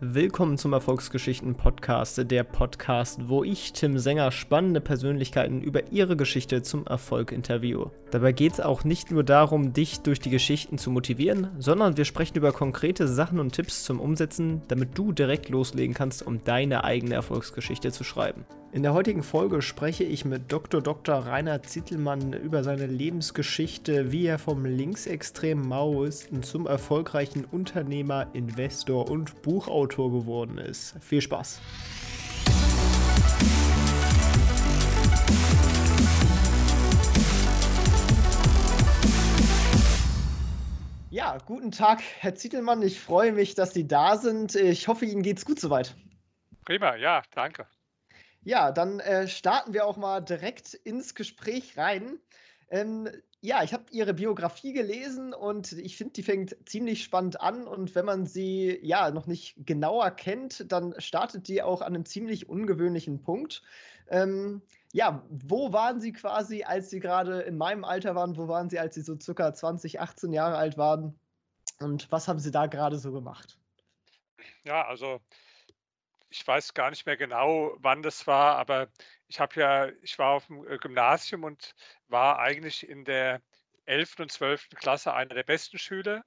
Willkommen zum Erfolgsgeschichten Podcast, der Podcast, wo ich, Tim Sänger, spannende Persönlichkeiten über ihre Geschichte zum Erfolg interviewe. Dabei geht es auch nicht nur darum, dich durch die Geschichten zu motivieren, sondern wir sprechen über konkrete Sachen und Tipps zum Umsetzen, damit du direkt loslegen kannst, um deine eigene Erfolgsgeschichte zu schreiben. In der heutigen Folge spreche ich mit Dr. Dr. Rainer Zittelmann über seine Lebensgeschichte, wie er vom linksextremen Maoisten zum erfolgreichen Unternehmer, Investor und Buchautor geworden ist. Viel Spaß! Ja, guten Tag, Herr Zittelmann. Ich freue mich, dass Sie da sind. Ich hoffe, Ihnen geht's gut soweit. Prima, ja, danke. Ja, dann äh, starten wir auch mal direkt ins Gespräch rein. Ähm, ja, ich habe Ihre Biografie gelesen und ich finde, die fängt ziemlich spannend an. Und wenn man sie ja noch nicht genauer kennt, dann startet die auch an einem ziemlich ungewöhnlichen Punkt. Ähm, ja, wo waren Sie quasi, als Sie gerade in meinem Alter waren? Wo waren Sie, als Sie so circa 20, 18 Jahre alt waren? Und was haben Sie da gerade so gemacht? Ja, also ich weiß gar nicht mehr genau, wann das war, aber ich habe ja, ich war auf dem äh, Gymnasium und war eigentlich in der 11. und 12. Klasse einer der besten Schüler,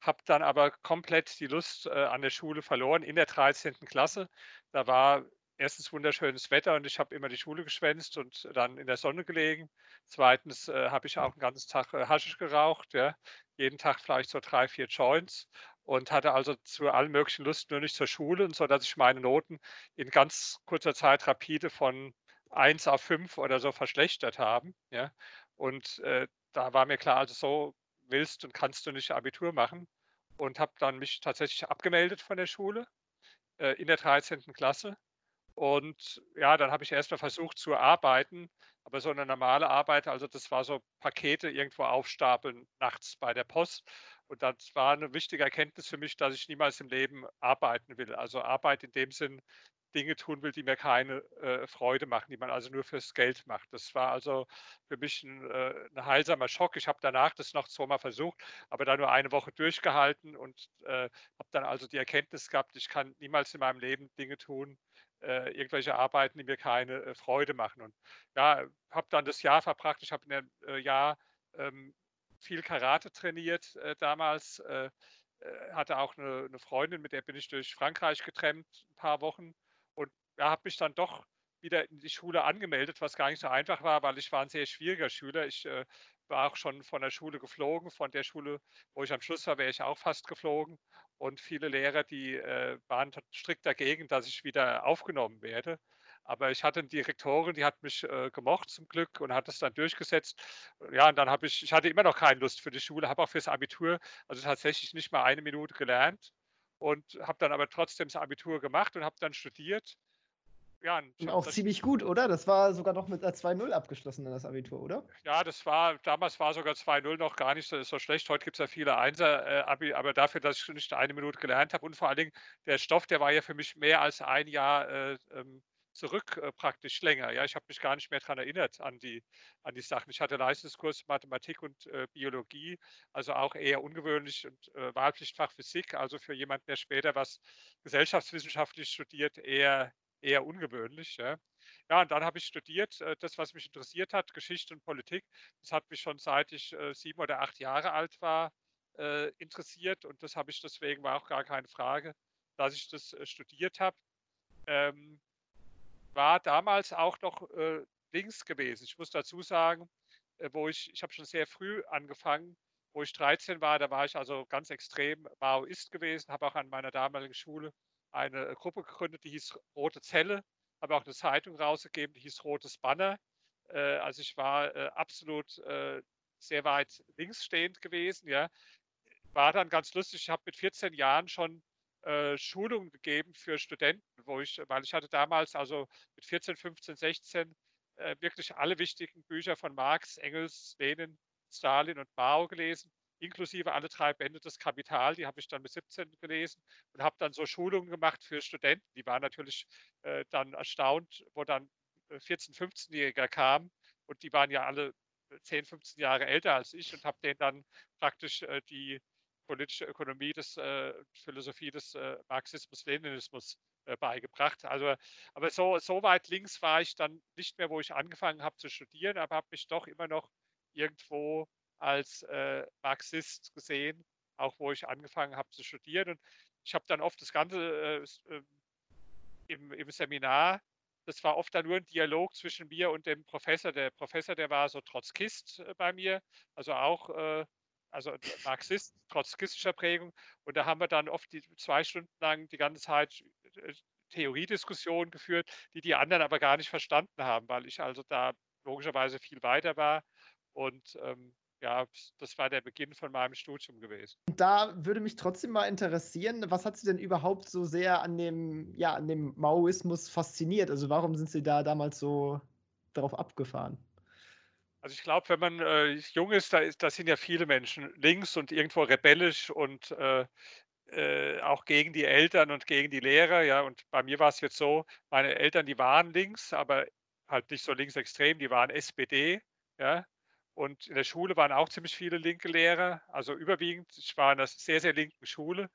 habe dann aber komplett die Lust äh, an der Schule verloren in der 13. Klasse. Da war erstens wunderschönes Wetter und ich habe immer die Schule geschwänzt und dann in der Sonne gelegen. Zweitens äh, habe ich auch den ganzen Tag äh, Haschisch geraucht, ja. jeden Tag vielleicht so drei, vier Joints und hatte also zu allen möglichen Lust nur nicht zur Schule, so dass ich meine Noten in ganz kurzer Zeit rapide von 1 auf 5 oder so verschlechtert haben. Ja. Und äh, da war mir klar, also so willst und kannst du nicht Abitur machen und habe dann mich tatsächlich abgemeldet von der Schule äh, in der 13. Klasse. Und ja, dann habe ich erstmal versucht zu arbeiten, aber so eine normale Arbeit, also das war so Pakete irgendwo aufstapeln nachts bei der Post. Und das war eine wichtige Erkenntnis für mich, dass ich niemals im Leben arbeiten will. Also Arbeit in dem Sinn, Dinge tun will, die mir keine äh, Freude machen, die man also nur fürs Geld macht. Das war also für mich ein, äh, ein heilsamer Schock. Ich habe danach das noch zweimal versucht, aber dann nur eine Woche durchgehalten und äh, habe dann also die Erkenntnis gehabt, ich kann niemals in meinem Leben Dinge tun, äh, irgendwelche Arbeiten, die mir keine äh, Freude machen. Und ja, habe dann das Jahr verbracht. Ich habe in dem äh, Jahr ähm, viel Karate trainiert äh, damals. Äh, äh, hatte auch eine, eine, Freundin, mit der bin ich durch Frankreich getrennt, ein paar Wochen. Und ja, habe mich dann doch wieder in die Schule angemeldet, was gar nicht so einfach war, weil ich war ein sehr schwieriger Schüler. Ich äh, war auch schon von der Schule geflogen. Von der Schule, wo ich am Schluss war, wäre ich auch fast geflogen. Und viele Lehrer, die äh, waren strikt dagegen, dass ich wieder aufgenommen werde. Aber ich hatte eine Direktorin, die hat mich äh, gemocht zum Glück und hat es dann durchgesetzt. Ja, und dann habe ich, ich hatte immer noch keine Lust für die Schule, habe auch fürs Abitur, also tatsächlich nicht mal eine Minute gelernt und habe dann aber trotzdem das Abitur gemacht und habe dann studiert. Ja, und auch ziemlich gut, oder? Das war sogar noch mit einer 2-0 abgeschlossen, das Abitur, oder? Ja, das war, damals war sogar 2-0 noch gar nicht so, so schlecht. Heute gibt es ja viele Einser-Abi, äh, aber dafür, dass ich nicht eine Minute gelernt habe und vor allen Dingen der Stoff, der war ja für mich mehr als ein Jahr äh, ähm, zurück äh, praktisch länger. Ja, ich habe mich gar nicht mehr daran erinnert an die, an die Sachen. Ich hatte Leistungskurs Mathematik und äh, Biologie, also auch eher ungewöhnlich und äh, Wahlpflichtfach Physik, also für jemanden, der später was gesellschaftswissenschaftlich studiert, eher, eher ungewöhnlich. Ja. Ja, und dann habe ich studiert, äh, das, was mich interessiert hat, Geschichte und Politik. Das hat mich schon seit ich äh, sieben oder acht Jahre alt war äh, interessiert und das habe ich deswegen war auch gar keine Frage, dass ich das studiert habe. Ähm, war damals auch noch äh, links gewesen. Ich muss dazu sagen, äh, wo ich, ich habe schon sehr früh angefangen, wo ich 13 war, da war ich also ganz extrem Maoist gewesen, habe auch an meiner damaligen Schule eine äh, Gruppe gegründet, die hieß Rote Zelle, habe auch eine Zeitung rausgegeben, die hieß Rotes Banner. Äh, also ich war äh, absolut äh, sehr weit links stehend gewesen, ja. War dann ganz lustig, ich habe mit 14 Jahren schon äh, Schulungen gegeben für Studenten, wo ich, weil ich hatte damals also mit 14, 15, 16 äh, wirklich alle wichtigen Bücher von Marx, Engels, Lenin, Stalin und Mao gelesen, inklusive alle drei Bände des Kapital, die habe ich dann mit 17 gelesen und habe dann so Schulungen gemacht für Studenten. Die waren natürlich äh, dann erstaunt, wo dann 14, äh, 15-Jähriger kamen und die waren ja alle 10, 15 Jahre älter als ich und habe denen dann praktisch äh, die politische Ökonomie des äh, Philosophie des äh, Marxismus-Leninismus äh, beigebracht. Also, aber so, so weit links war ich dann nicht mehr, wo ich angefangen habe zu studieren, aber habe mich doch immer noch irgendwo als äh, Marxist gesehen, auch wo ich angefangen habe zu studieren. Und ich habe dann oft das Ganze äh, ähm, im, im Seminar das war oft dann nur ein Dialog zwischen mir und dem Professor. Der Professor, der war so Trotzkist äh, bei mir, also auch äh, also Marxist, trotzkistischer Prägung. Und da haben wir dann oft die zwei Stunden lang die ganze Zeit äh, Theoriediskussionen geführt, die die anderen aber gar nicht verstanden haben, weil ich also da logischerweise viel weiter war. Und ähm, ja, das war der Beginn von meinem Studium gewesen. Da würde mich trotzdem mal interessieren, was hat Sie denn überhaupt so sehr an dem, ja, an dem Maoismus fasziniert? Also warum sind Sie da damals so darauf abgefahren? Also ich glaube, wenn man äh, jung ist, da, ist, da sind ja viele Menschen links und irgendwo rebellisch und äh, äh, auch gegen die Eltern und gegen die Lehrer. Ja, und bei mir war es jetzt so, meine Eltern, die waren links, aber halt nicht so linksextrem, die waren SPD. Ja, und in der Schule waren auch ziemlich viele linke Lehrer, also überwiegend. Ich war in einer sehr, sehr linken Schule.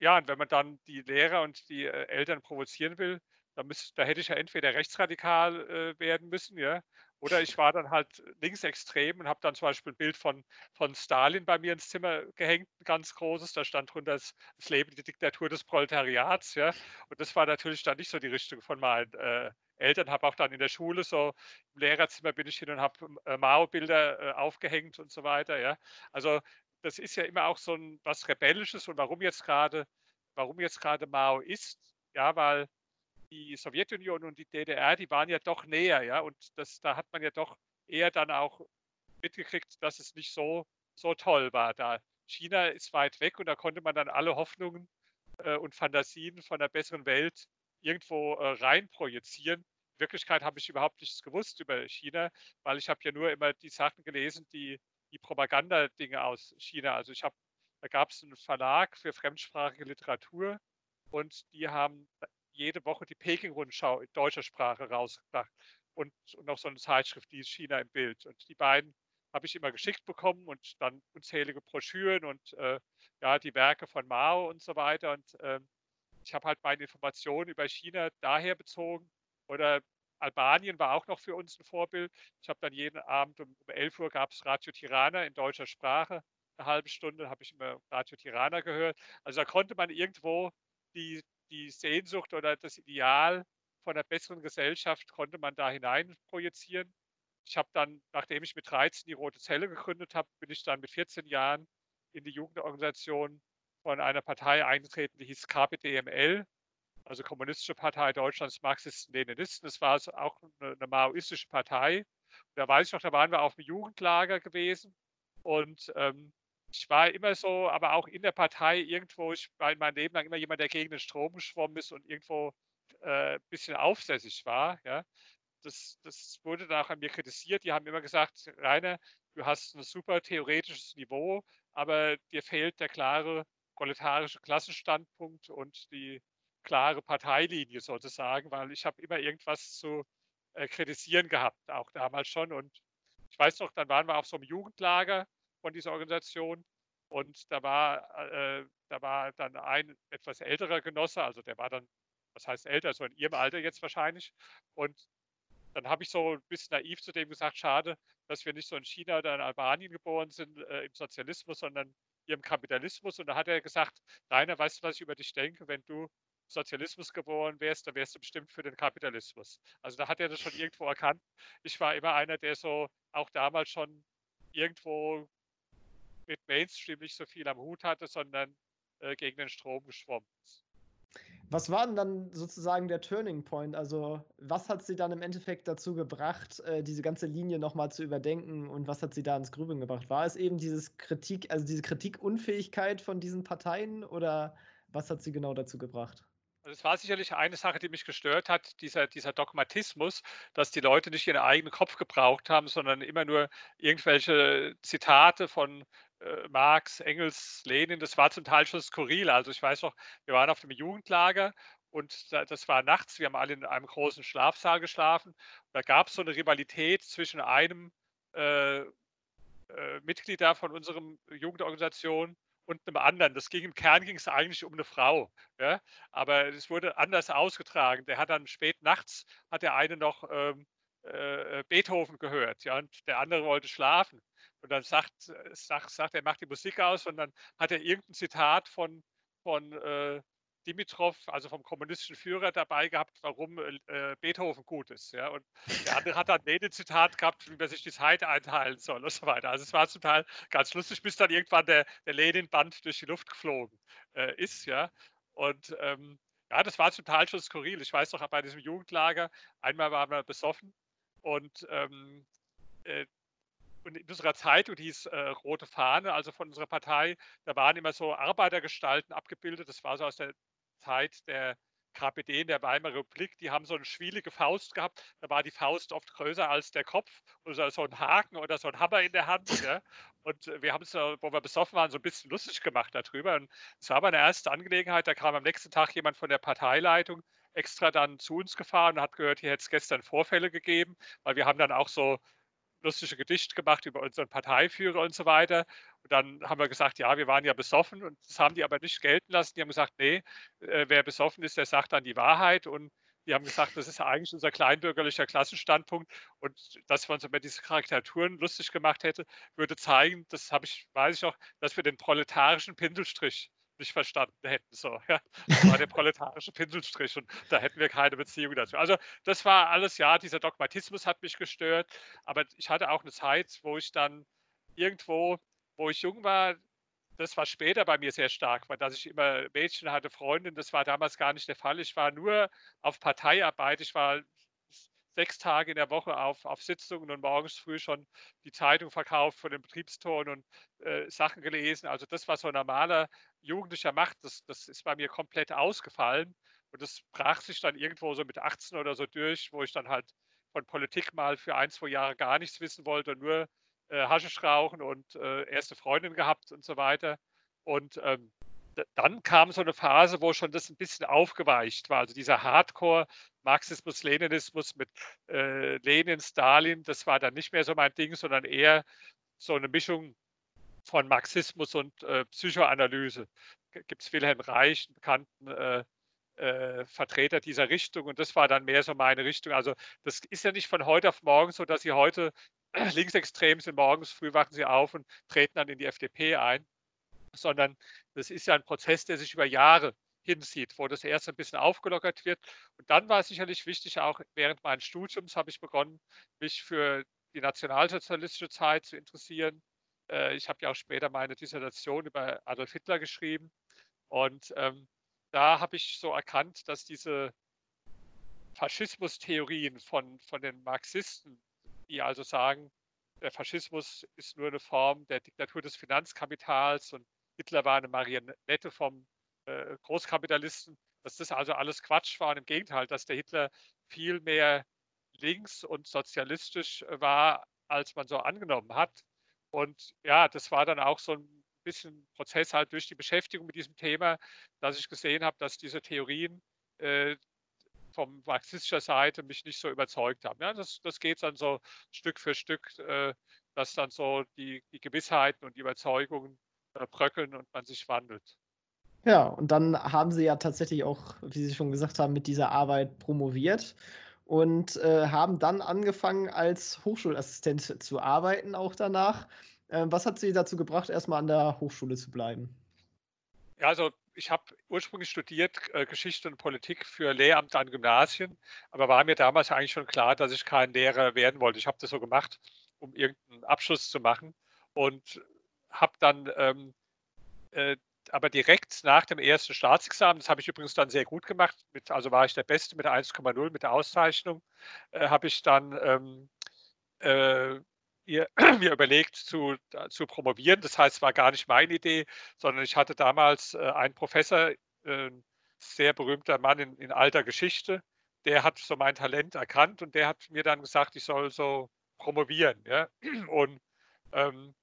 Ja, und wenn man dann die Lehrer und die äh, Eltern provozieren will, da, müsst, da hätte ich ja entweder rechtsradikal äh, werden müssen, ja, oder ich war dann halt linksextrem und habe dann zum Beispiel ein Bild von, von Stalin bei mir ins Zimmer gehängt, ein ganz großes. Da stand drunter das, das Leben, die Diktatur des Proletariats. Ja. Und das war natürlich dann nicht so die Richtung von meinen äh, Eltern. Habe auch dann in der Schule so im Lehrerzimmer bin ich hin und habe äh, Mao-Bilder äh, aufgehängt und so weiter. Ja. Also das ist ja immer auch so ein was Rebellisches und warum jetzt gerade, warum jetzt gerade Mao ist, ja, weil die Sowjetunion und die DDR, die waren ja doch näher, ja, und das, da hat man ja doch eher dann auch mitgekriegt, dass es nicht so, so toll war da. China ist weit weg und da konnte man dann alle Hoffnungen äh, und Fantasien von einer besseren Welt irgendwo äh, rein projizieren. In Wirklichkeit habe ich überhaupt nichts gewusst über China, weil ich habe ja nur immer die Sachen gelesen, die die Propagandadinge aus China. Also ich habe, da gab es einen Verlag für fremdsprachige Literatur und die haben jede Woche die Peking-Rundschau in deutscher Sprache rausgebracht und, und noch so eine Zeitschrift, die ist China im Bild. Und die beiden habe ich immer geschickt bekommen und dann unzählige Broschüren und äh, ja, die Werke von Mao und so weiter. Und äh, ich habe halt meine Informationen über China daher bezogen. Oder Albanien war auch noch für uns ein Vorbild. Ich habe dann jeden Abend um, um 11 Uhr gab es Radio Tirana in deutscher Sprache. Eine halbe Stunde habe ich immer Radio Tirana gehört. Also da konnte man irgendwo die, die Sehnsucht oder das Ideal von einer besseren Gesellschaft konnte man da hinein projizieren. Ich habe dann, nachdem ich mit 13 die Rote Zelle gegründet habe, bin ich dann mit 14 Jahren in die Jugendorganisation von einer Partei eingetreten, die hieß KPDML, also Kommunistische Partei Deutschlands Marxisten-Leninisten. Das war auch eine, eine maoistische Partei. Und da weiß ich noch, da waren wir auf dem Jugendlager gewesen und ähm, ich war immer so, aber auch in der Partei irgendwo, ich war in meinem Leben lang immer jemand, der gegen den Strom geschwommen ist und irgendwo äh, ein bisschen aufsässig war. Ja. Das, das wurde dann auch an mir kritisiert. Die haben immer gesagt, Rainer, du hast ein super theoretisches Niveau, aber dir fehlt der klare proletarische Klassenstandpunkt und die klare Parteilinie sozusagen, weil ich habe immer irgendwas zu äh, kritisieren gehabt, auch damals schon. Und ich weiß noch, dann waren wir auf so einem Jugendlager von dieser Organisation. Und da war, äh, da war dann ein etwas älterer Genosse, also der war dann, was heißt älter, so in ihrem Alter jetzt wahrscheinlich. Und dann habe ich so ein bisschen naiv zu dem gesagt, schade, dass wir nicht so in China oder in Albanien geboren sind, äh, im Sozialismus, sondern hier im Kapitalismus. Und da hat er gesagt, Rainer, weißt du, was ich über dich denke? Wenn du Sozialismus geboren wärst, dann wärst du bestimmt für den Kapitalismus. Also da hat er das schon irgendwo erkannt. Ich war immer einer, der so auch damals schon irgendwo mit Mainstream nicht so viel am Hut hatte, sondern äh, gegen den Strom geschwommen ist. Was war denn dann sozusagen der Turning Point? Also, was hat sie dann im Endeffekt dazu gebracht, äh, diese ganze Linie nochmal zu überdenken und was hat sie da ins Grübeln gebracht? War es eben dieses Kritik, also diese Kritikunfähigkeit von diesen Parteien oder was hat sie genau dazu gebracht? Also es war sicherlich eine Sache, die mich gestört hat, dieser, dieser Dogmatismus, dass die Leute nicht ihren eigenen Kopf gebraucht haben, sondern immer nur irgendwelche Zitate von äh, Marx, Engels, Lenin, das war zum Teil schon skurril. Also ich weiß noch, wir waren auf dem Jugendlager und das war nachts, wir haben alle in einem großen Schlafsaal geschlafen. Da gab es so eine Rivalität zwischen einem äh, äh, Mitglied da von unserem Jugendorganisation und einem anderen. Das ging im Kern ging es eigentlich um eine Frau, ja? aber es wurde anders ausgetragen. Der hat dann spät nachts hat der eine noch ähm, äh, Beethoven gehört, ja, und der andere wollte schlafen. Und dann sagt, sagt, sagt er, macht die Musik aus und dann hat er irgendein Zitat von, von äh, Dimitrov, also vom kommunistischen Führer, dabei gehabt, warum äh, Beethoven gut ist. Ja? Und der andere hat dann ein Zitat gehabt, wie man sich die Zeit einteilen soll und so weiter. Also es war zum Teil ganz lustig, bis dann irgendwann der, der Lenin-Band durch die Luft geflogen äh, ist. Ja? Und ähm, ja, das war zum Teil schon skurril. Ich weiß noch, bei diesem Jugendlager, einmal waren wir besoffen und ähm, äh, und in unserer Zeitung, hieß äh, Rote Fahne, also von unserer Partei, da waren immer so Arbeitergestalten abgebildet. Das war so aus der Zeit der KPD in der Weimarer Republik, die haben so eine schwielige Faust gehabt. Da war die Faust oft größer als der Kopf oder so ein Haken oder so ein Hammer in der Hand. Ja. Und wir haben es, wo wir besoffen waren, so ein bisschen lustig gemacht darüber. Und es war meine erste Angelegenheit. Da kam am nächsten Tag jemand von der Parteileitung extra dann zu uns gefahren und hat gehört, hier hätte es gestern Vorfälle gegeben, weil wir haben dann auch so lustige Gedichte gemacht über unseren Parteiführer und so weiter. Und dann haben wir gesagt, ja, wir waren ja besoffen und das haben die aber nicht gelten lassen. Die haben gesagt, nee, äh, wer besoffen ist, der sagt dann die Wahrheit und die haben gesagt, das ist eigentlich unser kleinbürgerlicher Klassenstandpunkt und dass wir uns über diese Karikaturen lustig gemacht hätte, würde zeigen, das habe ich, weiß ich auch, dass wir den proletarischen Pinselstrich nicht verstanden hätten. So, ja. Das war der proletarische Pinselstrich und da hätten wir keine Beziehung dazu. Also das war alles, ja, dieser Dogmatismus hat mich gestört, aber ich hatte auch eine Zeit, wo ich dann irgendwo, wo ich jung war, das war später bei mir sehr stark, weil dass ich immer Mädchen hatte, Freundinnen, das war damals gar nicht der Fall. Ich war nur auf Parteiarbeit, ich war sechs Tage in der Woche auf, auf Sitzungen und morgens früh schon die Zeitung verkauft von den Betriebstoren und äh, Sachen gelesen. Also das, was so ein normaler Jugendlicher macht, das, das ist bei mir komplett ausgefallen. Und das brach sich dann irgendwo so mit 18 oder so durch, wo ich dann halt von Politik mal für ein, zwei Jahre gar nichts wissen wollte, nur äh, Haschisch rauchen und äh, erste Freundin gehabt und so weiter. Und ähm, dann kam so eine Phase, wo schon das ein bisschen aufgeweicht war. Also dieser Hardcore Marxismus, Leninismus mit äh, Lenin, Stalin, das war dann nicht mehr so mein Ding, sondern eher so eine Mischung von Marxismus und äh, Psychoanalyse. Gibt es Wilhelm Reich, einen bekannten äh, äh, Vertreter dieser Richtung und das war dann mehr so meine Richtung. Also das ist ja nicht von heute auf morgen so, dass Sie heute linksextrem sind, morgens früh wachen Sie auf und treten dann in die FDP ein, sondern das ist ja ein Prozess, der sich über Jahre hinzieht, wo das erst ein bisschen aufgelockert wird. Und dann war es sicherlich wichtig, auch während meines Studiums habe ich begonnen, mich für die nationalsozialistische Zeit zu interessieren. Äh, ich habe ja auch später meine Dissertation über Adolf Hitler geschrieben. Und ähm, da habe ich so erkannt, dass diese Faschismustheorien von, von den Marxisten, die also sagen, der Faschismus ist nur eine Form der Diktatur des Finanzkapitals und Hitler war eine Marionette vom äh, Großkapitalisten, dass das also alles Quatsch war und im Gegenteil, dass der Hitler viel mehr links und sozialistisch äh, war, als man so angenommen hat. Und ja, das war dann auch so ein bisschen Prozess halt durch die Beschäftigung mit diesem Thema, dass ich gesehen habe, dass diese Theorien äh, vom marxistischer Seite mich nicht so überzeugt haben. Ja, das, das geht dann so Stück für Stück, äh, dass dann so die, die Gewissheiten und die Überzeugungen bröckeln und man sich wandelt. Ja, und dann haben sie ja tatsächlich auch, wie Sie schon gesagt haben, mit dieser Arbeit promoviert und äh, haben dann angefangen, als Hochschulassistent zu arbeiten, auch danach. Äh, was hat Sie dazu gebracht, erstmal an der Hochschule zu bleiben? Ja, also ich habe ursprünglich studiert äh, Geschichte und Politik für Lehramt an Gymnasien, aber war mir damals eigentlich schon klar, dass ich kein Lehrer werden wollte. Ich habe das so gemacht, um irgendeinen Abschluss zu machen und habe dann ähm, äh, aber direkt nach dem ersten Staatsexamen, das habe ich übrigens dann sehr gut gemacht, mit, also war ich der Beste mit 1,0 mit der Auszeichnung, äh, habe ich dann ähm, äh, mir überlegt zu, zu promovieren. Das heißt, es war gar nicht meine Idee, sondern ich hatte damals äh, einen Professor, äh, sehr berühmter Mann in, in alter Geschichte, der hat so mein Talent erkannt und der hat mir dann gesagt, ich soll so promovieren. Ja? Und ähm,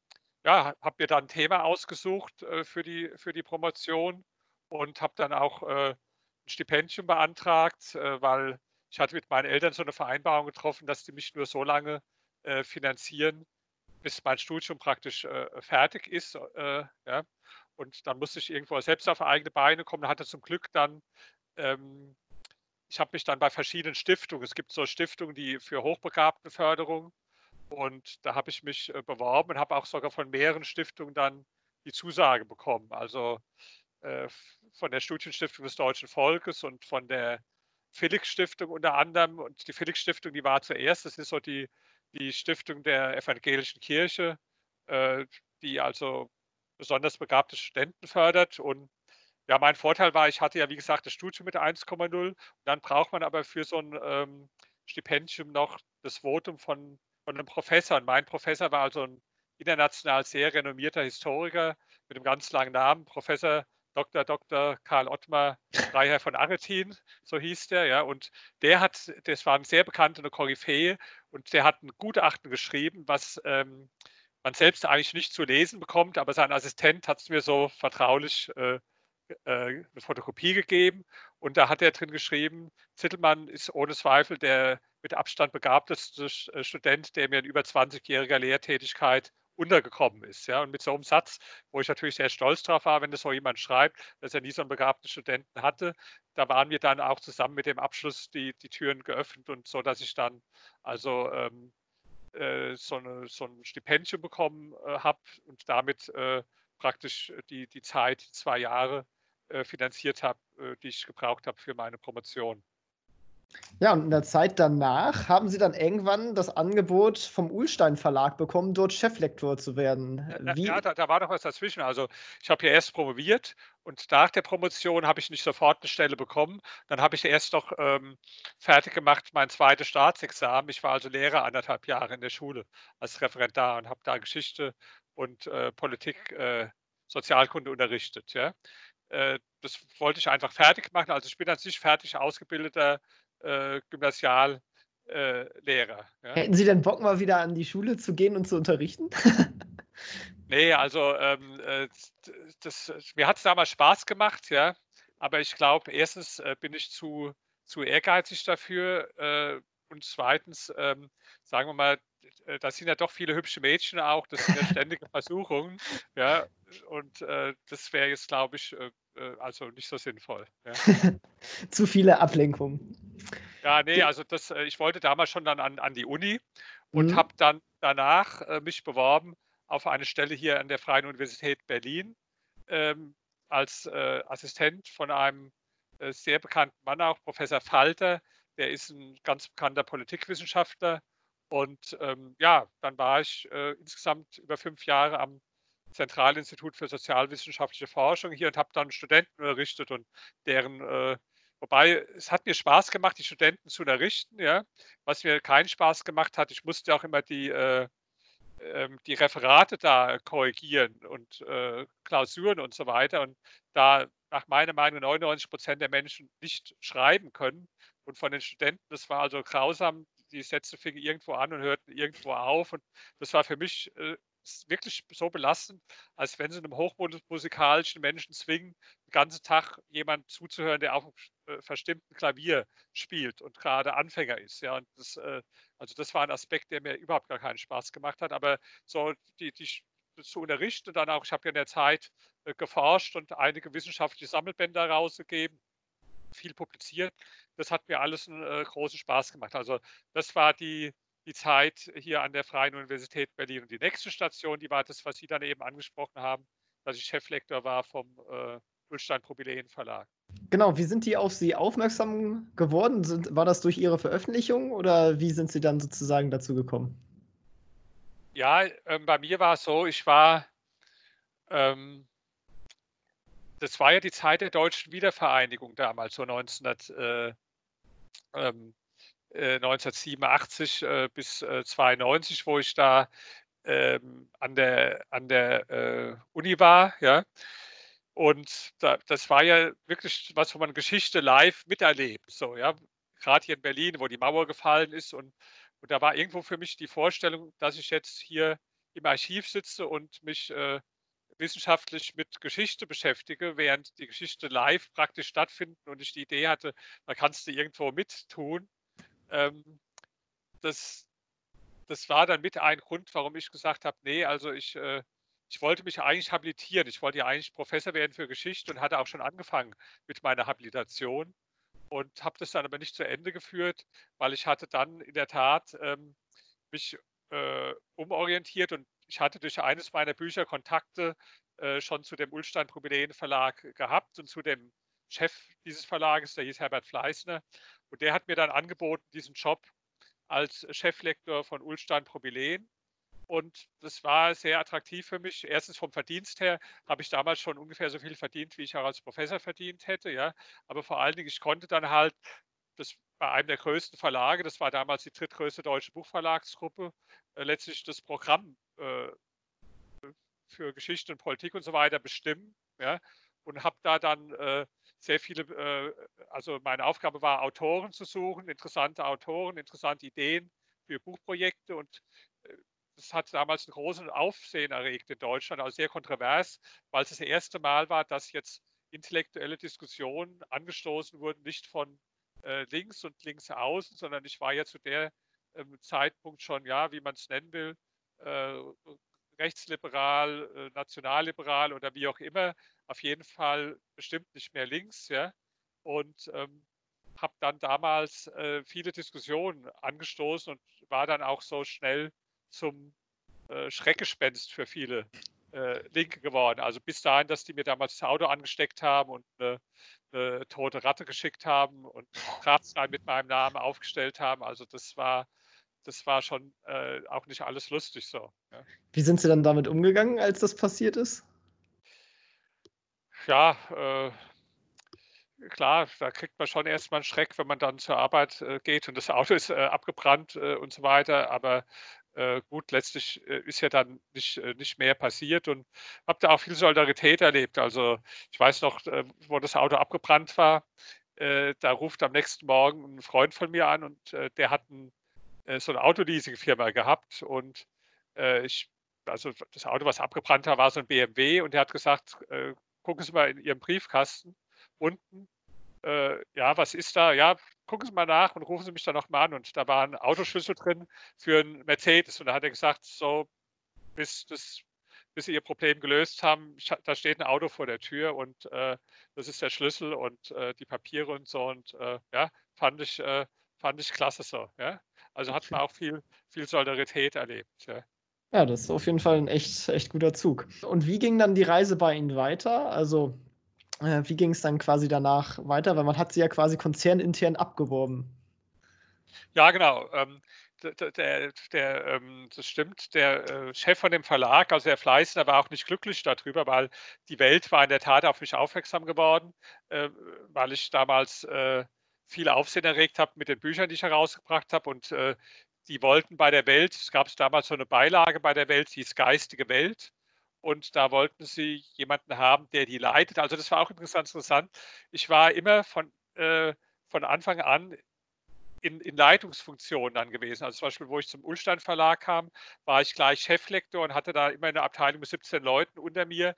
ja, habe mir dann ein Thema ausgesucht äh, für, die, für die Promotion und habe dann auch äh, ein Stipendium beantragt, äh, weil ich hatte mit meinen Eltern so eine Vereinbarung getroffen, dass die mich nur so lange äh, finanzieren, bis mein Studium praktisch äh, fertig ist. Äh, ja. und dann musste ich irgendwo selbst auf eigene Beine kommen. Hatte zum Glück dann, ähm, ich habe mich dann bei verschiedenen Stiftungen, es gibt so Stiftungen, die für Hochbegabtenförderung und da habe ich mich äh, beworben und habe auch sogar von mehreren Stiftungen dann die Zusage bekommen. Also äh, von der Studienstiftung des deutschen Volkes und von der Felix-Stiftung unter anderem. Und die Felix-Stiftung, die war zuerst, das ist so die, die Stiftung der evangelischen Kirche, äh, die also besonders begabte Studenten fördert. Und ja, mein Vorteil war, ich hatte ja, wie gesagt, das Studium mit 1,0. Und dann braucht man aber für so ein ähm, Stipendium noch das Votum von, von einem Professor. Und mein Professor war also ein international sehr renommierter Historiker mit einem ganz langen Namen, Professor Dr. Dr. Karl Ottmar Freiherr von Aretin, so hieß der, ja, und der hat, das war ein sehr bekannter, Koryphäe, und der hat ein Gutachten geschrieben, was ähm, man selbst eigentlich nicht zu lesen bekommt, aber sein Assistent hat es mir so vertraulich äh, äh, eine Fotokopie gegeben und da hat er drin geschrieben, Zittelmann ist ohne Zweifel der mit Abstand begabteste äh, Student, der mir in über 20-jähriger Lehrtätigkeit untergekommen ist. Ja? Und mit so einem Satz, wo ich natürlich sehr stolz drauf war, wenn das so jemand schreibt, dass er nie so einen begabten Studenten hatte, da waren wir dann auch zusammen mit dem Abschluss die, die Türen geöffnet und so, dass ich dann also ähm, äh, so, eine, so, ein Stipendium bekommen äh, habe und damit äh, praktisch die, die Zeit, zwei Jahre äh, finanziert habe, äh, die ich gebraucht habe für meine Promotion. Ja, und in der Zeit danach haben Sie dann irgendwann das Angebot vom Ulstein Verlag bekommen, dort Cheflektor zu werden. Wie? Ja, da, da, war doch was dazwischen. Also ich habe ja erst promoviert und nach der Promotion habe ich nicht sofort eine Stelle bekommen. Dann habe ich erst noch ähm, fertig gemacht mein zweites Staatsexamen. Ich war also Lehrer anderthalb Jahre in der Schule als Referendar und habe da Geschichte und äh, Politik, äh, Sozialkunde unterrichtet. Ja. Äh, das wollte ich einfach fertig machen. Also ich bin an sich fertig ausgebildeter äh, Gymnasiallehrer. Ja. Hätten Sie denn Bock, mal wieder an die Schule zu gehen und zu unterrichten? nee, also ähm, äh, das, mir hat es damals Spaß gemacht, ja. Aber ich glaube, erstens äh, bin ich zu, zu ehrgeizig dafür äh, und zweitens, ähm, sagen wir mal, äh, da sind ja doch viele hübsche Mädchen auch, das sind ja ständige Versuchungen, ja, und äh, das wäre jetzt, glaube ich, äh, äh, also nicht so sinnvoll. Ja. Zu viele Ablenkungen. Ja, nee, also das, äh, ich wollte damals schon dann an, an die Uni und mhm. habe dann danach äh, mich beworben auf eine Stelle hier an der Freien Universität Berlin ähm, als äh, Assistent von einem äh, sehr bekannten Mann, auch Professor Falter. Der ist ein ganz bekannter Politikwissenschaftler. Und ähm, ja, dann war ich äh, insgesamt über fünf Jahre am Zentralinstitut für sozialwissenschaftliche Forschung hier und habe dann Studenten unterrichtet und deren, äh, wobei es hat mir Spaß gemacht, die Studenten zu unterrichten, ja. Was mir keinen Spaß gemacht hat, ich musste auch immer die, äh, ähm, die Referate da korrigieren und äh, Klausuren und so weiter. Und da nach meiner Meinung 99 Prozent der Menschen nicht schreiben können. Und von den Studenten, das war also grausam, die Sätze fingen irgendwo an und hörten irgendwo auf. Und das war für mich äh, wirklich so belastend, als wenn sie einem hochmusikalischen Menschen zwingen, den ganzen Tag jemand zuzuhören, der auf einem äh, verstimmten Klavier spielt und gerade Anfänger ist. Ja, das, äh, also das war ein Aspekt, der mir überhaupt gar keinen Spaß gemacht hat. Aber so die, die zu unterrichten und dann auch, ich habe ja in der Zeit äh, geforscht und einige wissenschaftliche Sammelbände rausgegeben, viel publiziert. Das hat mir alles einen äh, großen Spaß gemacht. Also das war die, die Zeit hier an der Freien Universität Berlin. Und die nächste Station, die war das, was Sie dann eben angesprochen haben, dass ich Cheflektor war vom äh, Ulstein Probileen Verlag. Genau, wie sind die auf Sie aufmerksam geworden? Sind, war das durch Ihre Veröffentlichung oder wie sind Sie dann sozusagen dazu gekommen? Ja, ähm, bei mir war es so, ich war, ähm, das war ja die Zeit der deutschen Wiedervereinigung damals, so 1900, äh, ähm, 1987 äh, äh, bis äh, 92, wo ich da ähm, an der, an der äh, Uni war, ja. Und da, das war ja wirklich was, wo man Geschichte live miterlebt, so, ja. Gerade hier in Berlin, wo die Mauer gefallen ist und, und da war irgendwo für mich die Vorstellung, dass ich jetzt hier im Archiv sitze und mich äh, wissenschaftlich mit Geschichte beschäftige, während die Geschichte live praktisch stattfindet und ich die Idee hatte, da kannst du irgendwo mittun ähm, das, das war dann mit ein Grund, warum ich gesagt habe, nee, also ich, äh, ich wollte mich eigentlich habilitieren. Ich wollte ja eigentlich Professor werden für Geschichte und hatte auch schon angefangen mit meiner Habilitation und habe das dann aber nicht zu Ende geführt, weil ich hatte dann in der Tat ähm, mich äh, umorientiert und ich hatte durch eines meiner Bücher Kontakte äh, schon zu dem Ulstein Promeleen Verlag gehabt und zu dem Chef dieses Verlages, der hieß Herbert Fleißner. Und der hat mir dann angeboten, diesen Job als Cheflektor von Ulstein Promeleen. Und das war sehr attraktiv für mich. Erstens vom Verdienst her habe ich damals schon ungefähr so viel verdient, wie ich auch als Professor verdient hätte. Ja. Aber vor allen Dingen, ich konnte dann halt, das bei einem der größten Verlage, das war damals die drittgrößte deutsche Buchverlagsgruppe, äh, letztlich das Programm äh, für Geschichte und Politik und so weiter bestimmen. Ja. Und habe da dann äh, sehr viele, äh, also meine Aufgabe war, Autoren zu suchen, interessante Autoren, interessante Ideen für Buchprojekte und äh, das hat damals einen großen Aufsehen erregt in Deutschland, also sehr kontrovers, weil es das erste Mal war, dass jetzt intellektuelle Diskussionen angestoßen wurden, nicht von äh, links und links außen, sondern ich war ja zu der ähm, Zeitpunkt schon, ja, wie man es nennen will, äh, rechtsliberal, äh, nationalliberal oder wie auch immer, auf jeden Fall bestimmt nicht mehr links, ja. Und ähm, habe dann damals äh, viele Diskussionen angestoßen und war dann auch so schnell zum äh, Schreckgespenst für viele äh, Linke geworden. Also bis dahin, dass die mir damals das Auto angesteckt haben und eine, eine tote Ratte geschickt haben und Grabstein mit meinem Namen aufgestellt haben. Also das war das war schon äh, auch nicht alles lustig so. Ja. Wie sind Sie dann damit umgegangen, als das passiert ist? Ja, äh, klar, da kriegt man schon erstmal einen Schreck, wenn man dann zur Arbeit äh, geht und das Auto ist äh, abgebrannt äh, und so weiter. Aber äh, gut, letztlich ist ja dann nicht, nicht mehr passiert und habe da auch viel Solidarität erlebt. Also ich weiß noch, wo das Auto abgebrannt war, da ruft am nächsten Morgen ein Freund von mir an und der hat ein äh, so eine Autoleasing-Firma gehabt und äh, ich, also das Auto, was abgebrannt war, war so ein BMW und er hat gesagt, äh, gucken Sie mal in Ihrem Briefkasten unten, äh, ja, was ist da? Ja, gucken Sie mal nach und rufen Sie mich dann nochmal an. Und da war ein Autoschlüssel drin für einen Mercedes. Und da hat er gesagt, so, bis, das, bis Sie Ihr Problem gelöst haben, da steht ein Auto vor der Tür und äh, das ist der Schlüssel und äh, die Papiere und so. Und äh, ja, fand ich, äh, fand ich klasse so. Ja? Also hat man auch viel, viel Solidarität erlebt. Ja. Ja, das ist auf jeden Fall ein echt, echt guter Zug. Und wie ging dann die Reise bei Ihnen weiter? Also äh, wie ging es dann quasi danach weiter? Weil man hat sie ja quasi konzernintern abgeworben. Ja, genau. Ähm, der, der, der ähm, das stimmt, der äh, Chef von dem Verlag, also der Fleißner, war auch nicht glücklich darüber, weil die Welt war in der Tat auf mich aufmerksam geworden, äh, weil ich damals äh, viel Aufsehen erregt habe mit den Büchern, die ich herausgebracht habe. Und äh, die wollten bei der Welt, es gab damals so eine Beilage bei der Welt, die hieß Geistige Welt. Und da wollten sie jemanden haben, der die leitet. Also das war auch interessant. interessant. Ich war immer von, äh, von Anfang an in, in Leitungsfunktionen dann gewesen. Also zum Beispiel, wo ich zum Ulstein Verlag kam, war ich gleich Cheflektor und hatte da immer eine Abteilung mit 17 Leuten unter mir,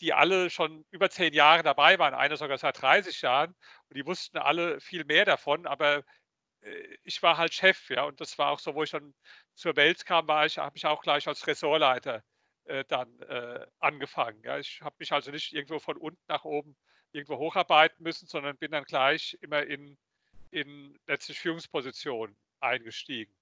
die alle schon über zehn Jahre dabei waren, einer sogar seit 30 Jahren. Und die wussten alle viel mehr davon, aber ich war halt Chef, ja, und das war auch so, wo ich dann zur Welt kam, war ich, habe ich auch gleich als Ressortleiter äh, dann äh, angefangen. Ja. Ich habe mich also nicht irgendwo von unten nach oben irgendwo hocharbeiten müssen, sondern bin dann gleich immer in in letztlich Führungsposition eingestiegen.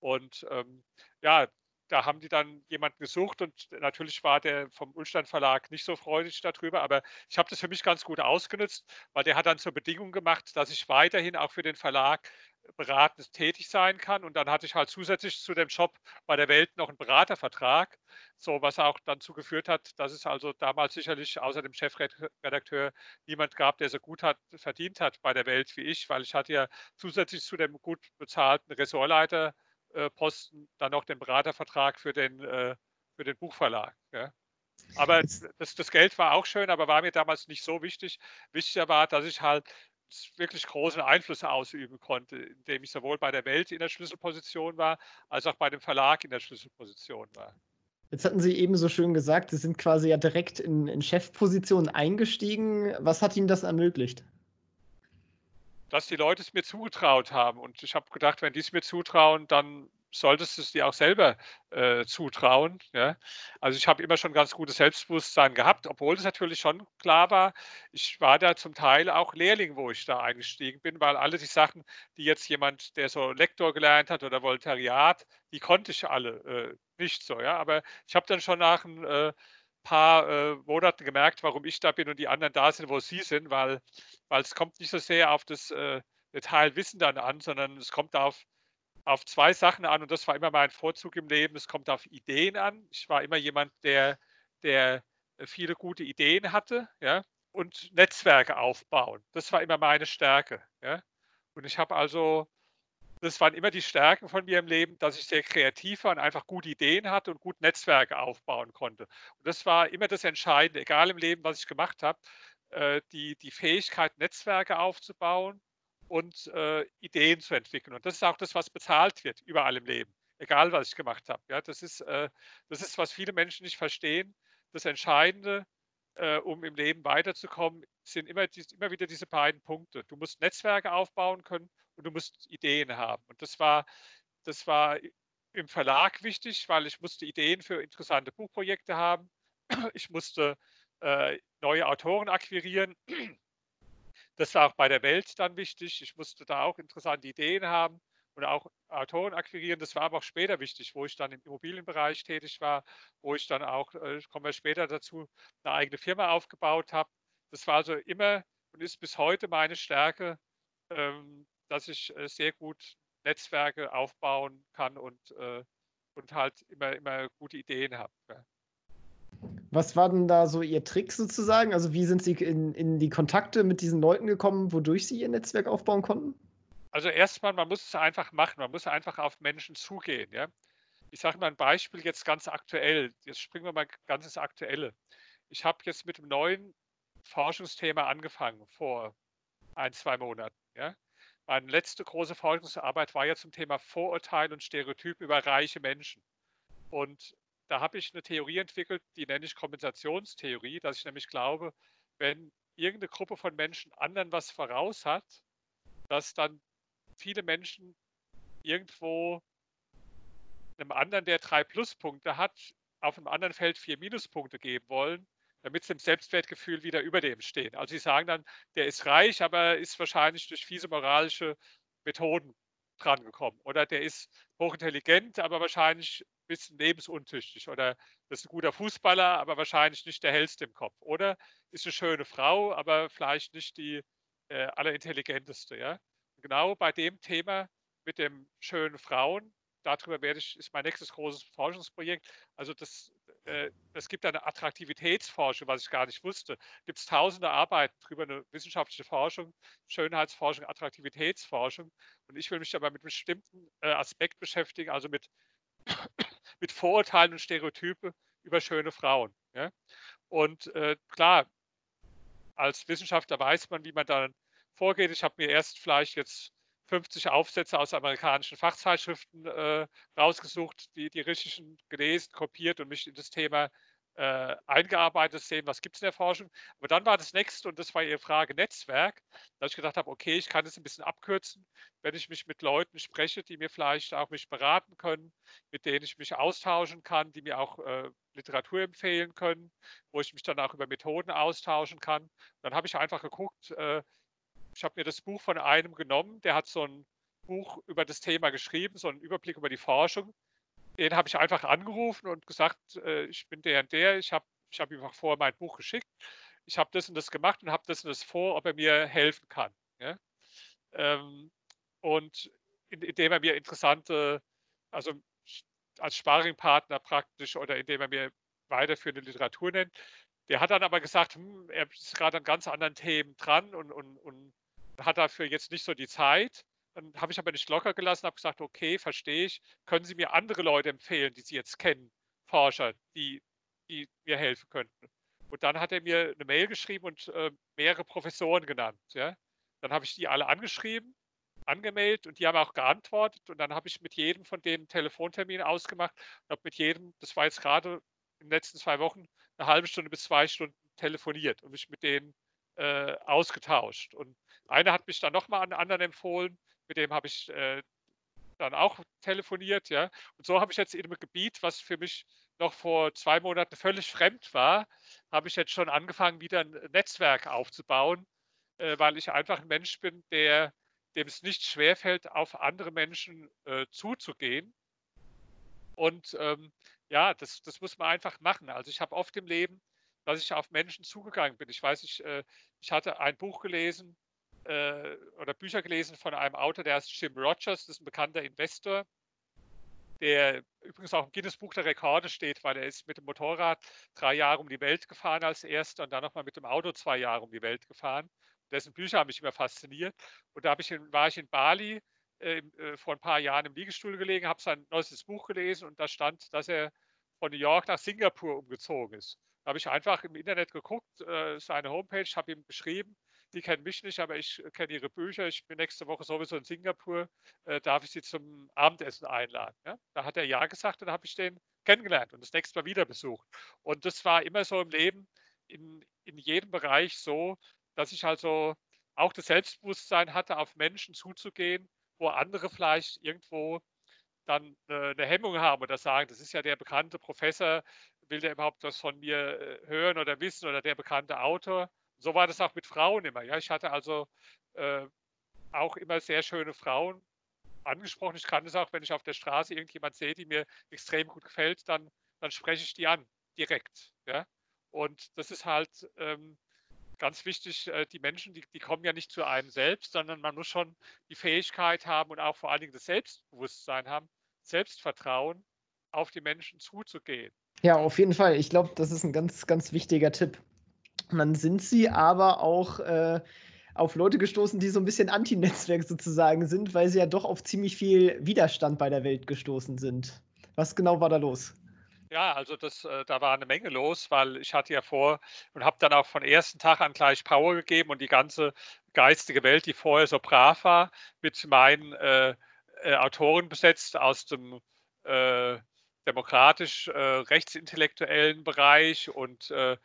Und ähm, ja, da haben die dann jemanden gesucht und natürlich war der vom Ulstein Verlag nicht so freudig darüber, aber ich habe das für mich ganz gut ausgenutzt, weil der hat dann zur Bedingung gemacht, dass ich weiterhin auch für den Verlag beratend tätig sein kann. Und dann hatte ich halt zusätzlich zu dem Job bei der Welt noch einen Beratervertrag, so was auch dann zugeführt hat, dass es also damals sicherlich außer dem Chefredakteur niemand gab, der so gut hat, verdient hat bei der Welt wie ich, weil ich hatte ja zusätzlich zu dem gut bezahlten Ressortleiter Posten dann noch den Beratervertrag für den, äh, für den Buchverlag. Ja. Aber das, das, Geld war auch schön, aber war mir damals nicht so wichtig. Wichtiger war, dass ich halt wirklich großen Einfluss ausüben konnte, indem ich sowohl bei der Welt in der Schlüsselposition war, als auch bei dem Verlag in der Schlüsselposition war. Jetzt hatten Sie eben so schön gesagt, Sie sind quasi ja direkt in, in Chefposition eingestiegen. Was hat Ihnen das ermöglicht? Dass die Leute es mir zugetraut haben. Und ich habe gedacht, wenn die es mir zutrauen, dann solltest du es dir auch selber äh, zutrauen. Ja? Also ich habe immer schon ganz gutes Selbstbewusstsein gehabt, obwohl es natürlich schon klar war, ich war da zum Teil auch Lehrling, wo ich da eingestiegen bin, weil alle die Sachen, die jetzt jemand, der so Lektor gelernt hat oder Volontariat, die konnte ich alle äh, nicht so. Ja? Aber ich habe dann schon nach ein äh, paar äh, Monaten gemerkt, warum ich da bin und die anderen da sind, wo sie sind, weil, weil es kommt nicht so sehr auf das äh, Detailwissen dann an, sondern es kommt auf auf zwei Sachen an und das war immer mein Vorzug im Leben. Es kommt auf Ideen an. Ich war immer jemand, der, der viele gute Ideen hatte, ja, und Netzwerke aufbauen. Das war immer meine Stärke, ja. Und ich habe also, das waren immer die Stärken von mir im Leben, dass ich sehr kreativ war und einfach gute Ideen hatte und gut Netzwerke aufbauen konnte. Und das war immer das Entscheidende, egal im Leben, was ich gemacht habe, äh, die, die Fähigkeit, Netzwerke aufzubauen und äh, Ideen zu entwickeln. Und das ist auch das, was bezahlt wird, überall im Leben, egal was ich gemacht habe. Ja, das, ist, äh, das ist, was viele Menschen nicht verstehen. Das Entscheidende, äh, um im Leben weiterzukommen, sind immer, die, immer wieder diese beiden Punkte. Du musst Netzwerke aufbauen können und du musst Ideen haben. Und das war, das war im Verlag wichtig, weil ich musste Ideen für interessante Buchprojekte haben. Ich musste äh, neue Autoren akquirieren. Das war auch bei der Welt dann wichtig. Ich musste da auch interessante Ideen haben und auch Autoren akquirieren. Das war aber auch später wichtig, wo ich dann im Immobilienbereich tätig war, wo ich dann auch, äh, kommen wir später dazu, eine eigene Firma aufgebaut habe. Das war also immer und ist bis heute meine Stärke, ähm, dass ich äh, sehr gut Netzwerke aufbauen kann und, äh, und halt immer, immer gute Ideen habe. Was war denn da so Ihr Trick sozusagen? Also wie sind Sie in, in die Kontakte mit diesen Leuten gekommen, wodurch Sie Ihr Netzwerk aufbauen konnten? Also erstmal, man muss es einfach machen, man muss einfach auf Menschen zugehen. Ja? Ich sage mal ein Beispiel jetzt ganz aktuell. Jetzt springen wir mal ganz ins Aktuelle. Ich habe jetzt mit einem neuen Forschungsthema angefangen vor ein, zwei Monaten. Ja? Meine letzte große Forschungsarbeit war ja zum Thema Vorurteil und Stereotypen über reiche Menschen. Und da habe ich eine Theorie entwickelt, die nenne ich Kompensationstheorie, dass ich nämlich glaube, wenn irgendeine Gruppe von Menschen anderen was voraus hat, dass dann viele Menschen irgendwo einem anderen, der drei Pluspunkte hat, auf einem anderen Feld vier Minuspunkte geben wollen, damit sie im Selbstwertgefühl wieder über dem stehen. Also sie sagen dann, der ist reich, aber ist wahrscheinlich durch fiese moralische Methoden drangekommen. Oder der ist hochintelligent, aber wahrscheinlich ein bisschen lebensuntüchtig. Oder das ist ein guter Fußballer, aber wahrscheinlich nicht der hellste im Kopf. Oder ist eine schöne Frau, aber vielleicht nicht die äh, allerintelligenteste. Ja? Genau bei dem Thema mit den schönen Frauen, darüber werde ich, ist mein nächstes großes Forschungsprojekt. Also das, es gibt eine Attraktivitätsforschung, was ich gar nicht wusste. Gibt es tausende Arbeiten darüber, eine wissenschaftliche Forschung, Schönheitsforschung, Attraktivitätsforschung. Und ich will mich aber mit bestimmten äh, Aspekt beschäftigen, also mit, mit Vorurteilen und Stereotypen über schöne Frauen. Ja? Und äh, klar, als Wissenschaftler weiß man, wie man dann vorgeht. Ich habe mir erst vielleicht jetzt 50 Aufsätze aus amerikanischen Fachzeitschriften äh, rausgesucht, die, die richtigen gelesen, kopiert und mich in das Thema äh, eingearbeitet, sehen, was gibt es in der Forschung. Aber dann war das nächste, und das war Ihre Frage, Netzwerk, dass ich gedacht habe, okay, ich kann das ein bisschen abkürzen, wenn ich mich mit Leuten spreche, die mir vielleicht auch mich beraten können, mit denen ich mich austauschen kann, die mir auch äh, Literatur empfehlen können, wo ich mich dann auch über Methoden austauschen kann. Dann habe ich einfach geguckt, äh, ich habe mir das Buch von einem genommen, der hat so ein Buch über das Thema geschrieben, so einen Überblick über die Forschung. Den habe ich einfach angerufen und gesagt, äh, ich bin der und der, ich habe ich hab ihm vorher mein Buch geschickt, ich habe das und das gemacht und habe das und das vor, ob er mir helfen kann. Ja? Ähm, und in, indem er mir interessante, also als Sparingpartner praktisch oder indem er mir weiterführende Literatur nennt. Der hat dann aber gesagt, hm, er ist gerade an ganz anderen Themen dran und, und, und hat dafür jetzt nicht so die Zeit. Dann habe ich aber nicht locker gelassen, habe gesagt, okay, verstehe ich. Können Sie mir andere Leute empfehlen, die Sie jetzt kennen, Forscher, die, die mir helfen könnten? Und dann hat er mir eine Mail geschrieben und äh, mehrere Professoren genannt. Ja? Dann habe ich die alle angeschrieben, angemeldet und die haben auch geantwortet. Und dann habe ich mit jedem von denen einen Telefontermin ausgemacht und habe mit jedem, das war jetzt gerade in den letzten zwei Wochen, eine halbe Stunde bis zwei Stunden telefoniert und mich mit denen äh, ausgetauscht. Und einer hat mich dann nochmal an einen anderen empfohlen, mit dem habe ich äh, dann auch telefoniert, ja. Und so habe ich jetzt in einem Gebiet, was für mich noch vor zwei Monaten völlig fremd war, habe ich jetzt schon angefangen, wieder ein Netzwerk aufzubauen, äh, weil ich einfach ein Mensch bin, der dem es nicht schwerfällt, auf andere Menschen äh, zuzugehen. Und ähm, ja, das, das muss man einfach machen. Also ich habe oft im Leben, dass ich auf Menschen zugegangen bin. Ich weiß, ich, äh, ich hatte ein Buch gelesen äh, oder Bücher gelesen von einem Autor, der heißt Jim Rogers, das ist ein bekannter Investor, der übrigens auch im Guinness-Buch der Rekorde steht, weil er ist mit dem Motorrad drei Jahre um die Welt gefahren als erster und dann nochmal mit dem Auto zwei Jahre um die Welt gefahren. Dessen Bücher haben mich immer fasziniert. Und da ich in, war ich in Bali äh, äh, vor ein paar Jahren im Liegestuhl gelegen, habe sein neuestes Buch gelesen und da stand, dass er von New York nach Singapur umgezogen ist. Da habe ich einfach im Internet geguckt, äh, seine Homepage, habe ihm geschrieben, die kennen mich nicht, aber ich kenne ihre Bücher. Ich bin nächste Woche sowieso in Singapur. Äh, darf ich sie zum Abendessen einladen? Da hat er Ja gesagt und habe ich den kennengelernt und das nächste Mal wieder besucht. Und das war immer so im Leben, in, in jedem Bereich so, dass ich also auch das Selbstbewusstsein hatte, auf Menschen zuzugehen, wo andere vielleicht irgendwo dann eine Hemmung haben oder sagen, das ist ja der bekannte Professor, will der überhaupt was von mir äh, hören oder wissen oder der bekannte Autor. So war das auch mit Frauen immer. Ja, ich hatte also äh, auch immer sehr schöne Frauen angesprochen. Ich kann es auch, wenn ich auf der Straße irgendjemand sehe, die mir extrem gut gefällt, dann, dann spreche ich die an, direkt. Ja? Und das ist halt ähm, ganz wichtig, äh, die Menschen, die, die kommen ja nicht zu einem selbst, sondern man muss schon die Fähigkeit haben und auch vor allen Dingen das Selbstbewusstsein haben, Selbstvertrauen auf die Menschen zuzugehen. Ja, auf jeden Fall. Ich glaube, das ist ein ganz, ganz wichtiger Tipp. Und dann sind sie aber auch äh, auf Leute gestoßen, die so ein bisschen Anti-Netzwerk sozusagen sind, weil sie ja doch auf ziemlich viel Widerstand bei der Welt gestoßen sind. Was genau war da los? Ja, also das, äh, da war eine Menge los, weil ich hatte ja vor und habe dann auch von ersten Tag an gleich Power gegeben und die ganze geistige Welt, die vorher so brav war, mit meinen äh, äh, Autoren besetzt aus dem äh, demokratisch äh, rechtsintellektuellen Bereich und äh,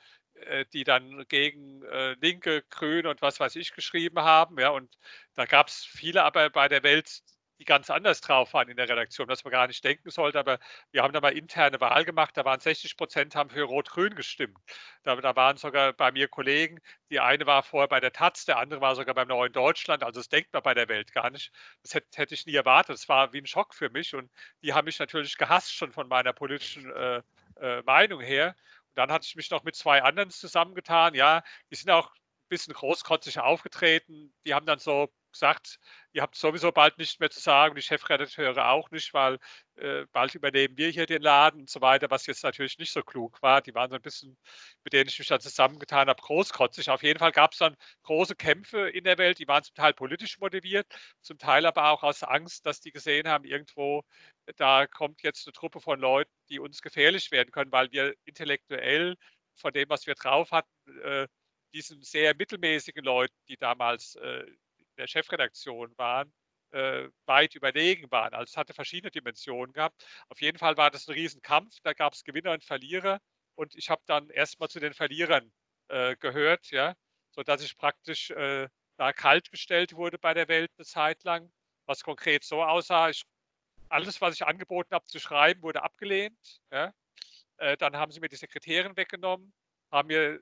die dann gegen äh, Linke, Grüne und was weiß ich geschrieben haben. Ja, und da gab es viele aber bei der Welt, die ganz anders drauf waren in der Redaktion, was man gar nicht denken sollte. Aber wir haben da mal interne Wahl gemacht, da waren 60 Prozent haben für Rot-Grün gestimmt. Da, da, waren sogar bei mir Kollegen, die eine war vorher bei der Taz, der andere war sogar beim Neuen Deutschland. Also das denkt man bei der Welt gar nicht. Das hätte, hätte ich nie erwartet. Das war wie ein Schock für mich. Und die haben mich natürlich gehasst schon von meiner politischen äh, äh, Meinung her. Und dann hatte ich mich noch mit zwei anderen zusammengetan. Ja, die sind auch ein bisschen großkotzig aufgetreten. Die haben dann so gesagt, ihr habt sowieso bald nicht mehr zu sagen, die Chefredakteure auch nicht, weil äh, bald übernehmen wir hier den Laden und so weiter, was jetzt natürlich nicht so klug war. Die waren so ein bisschen, mit denen ich mich dann zusammengetan habe, großkotzig. Auf jeden Fall gab es dann große Kämpfe in der Welt, die waren zum Teil politisch motiviert, zum Teil aber auch aus Angst, dass die gesehen haben, irgendwo, da kommt jetzt eine Truppe von Leuten, die uns gefährlich werden können, weil wir intellektuell von dem, was wir drauf hatten, äh, diesen sehr mittelmäßigen Leuten, die damals äh, der Chefredaktion waren, äh, weit überlegen waren. Also es hatte verschiedene Dimensionen gehabt. Auf jeden Fall war das ein Riesenkampf. Da gab es Gewinner und Verlierer. Und ich habe dann erstmal zu den Verlierern äh, gehört, ja, sodass ich praktisch äh, da kalt gestellt wurde bei der Welt eine Zeit lang, was konkret so aussah. Ich, alles, was ich angeboten habe zu schreiben, wurde abgelehnt. Ja. Äh, dann haben sie mir die Sekretärin weggenommen, haben mir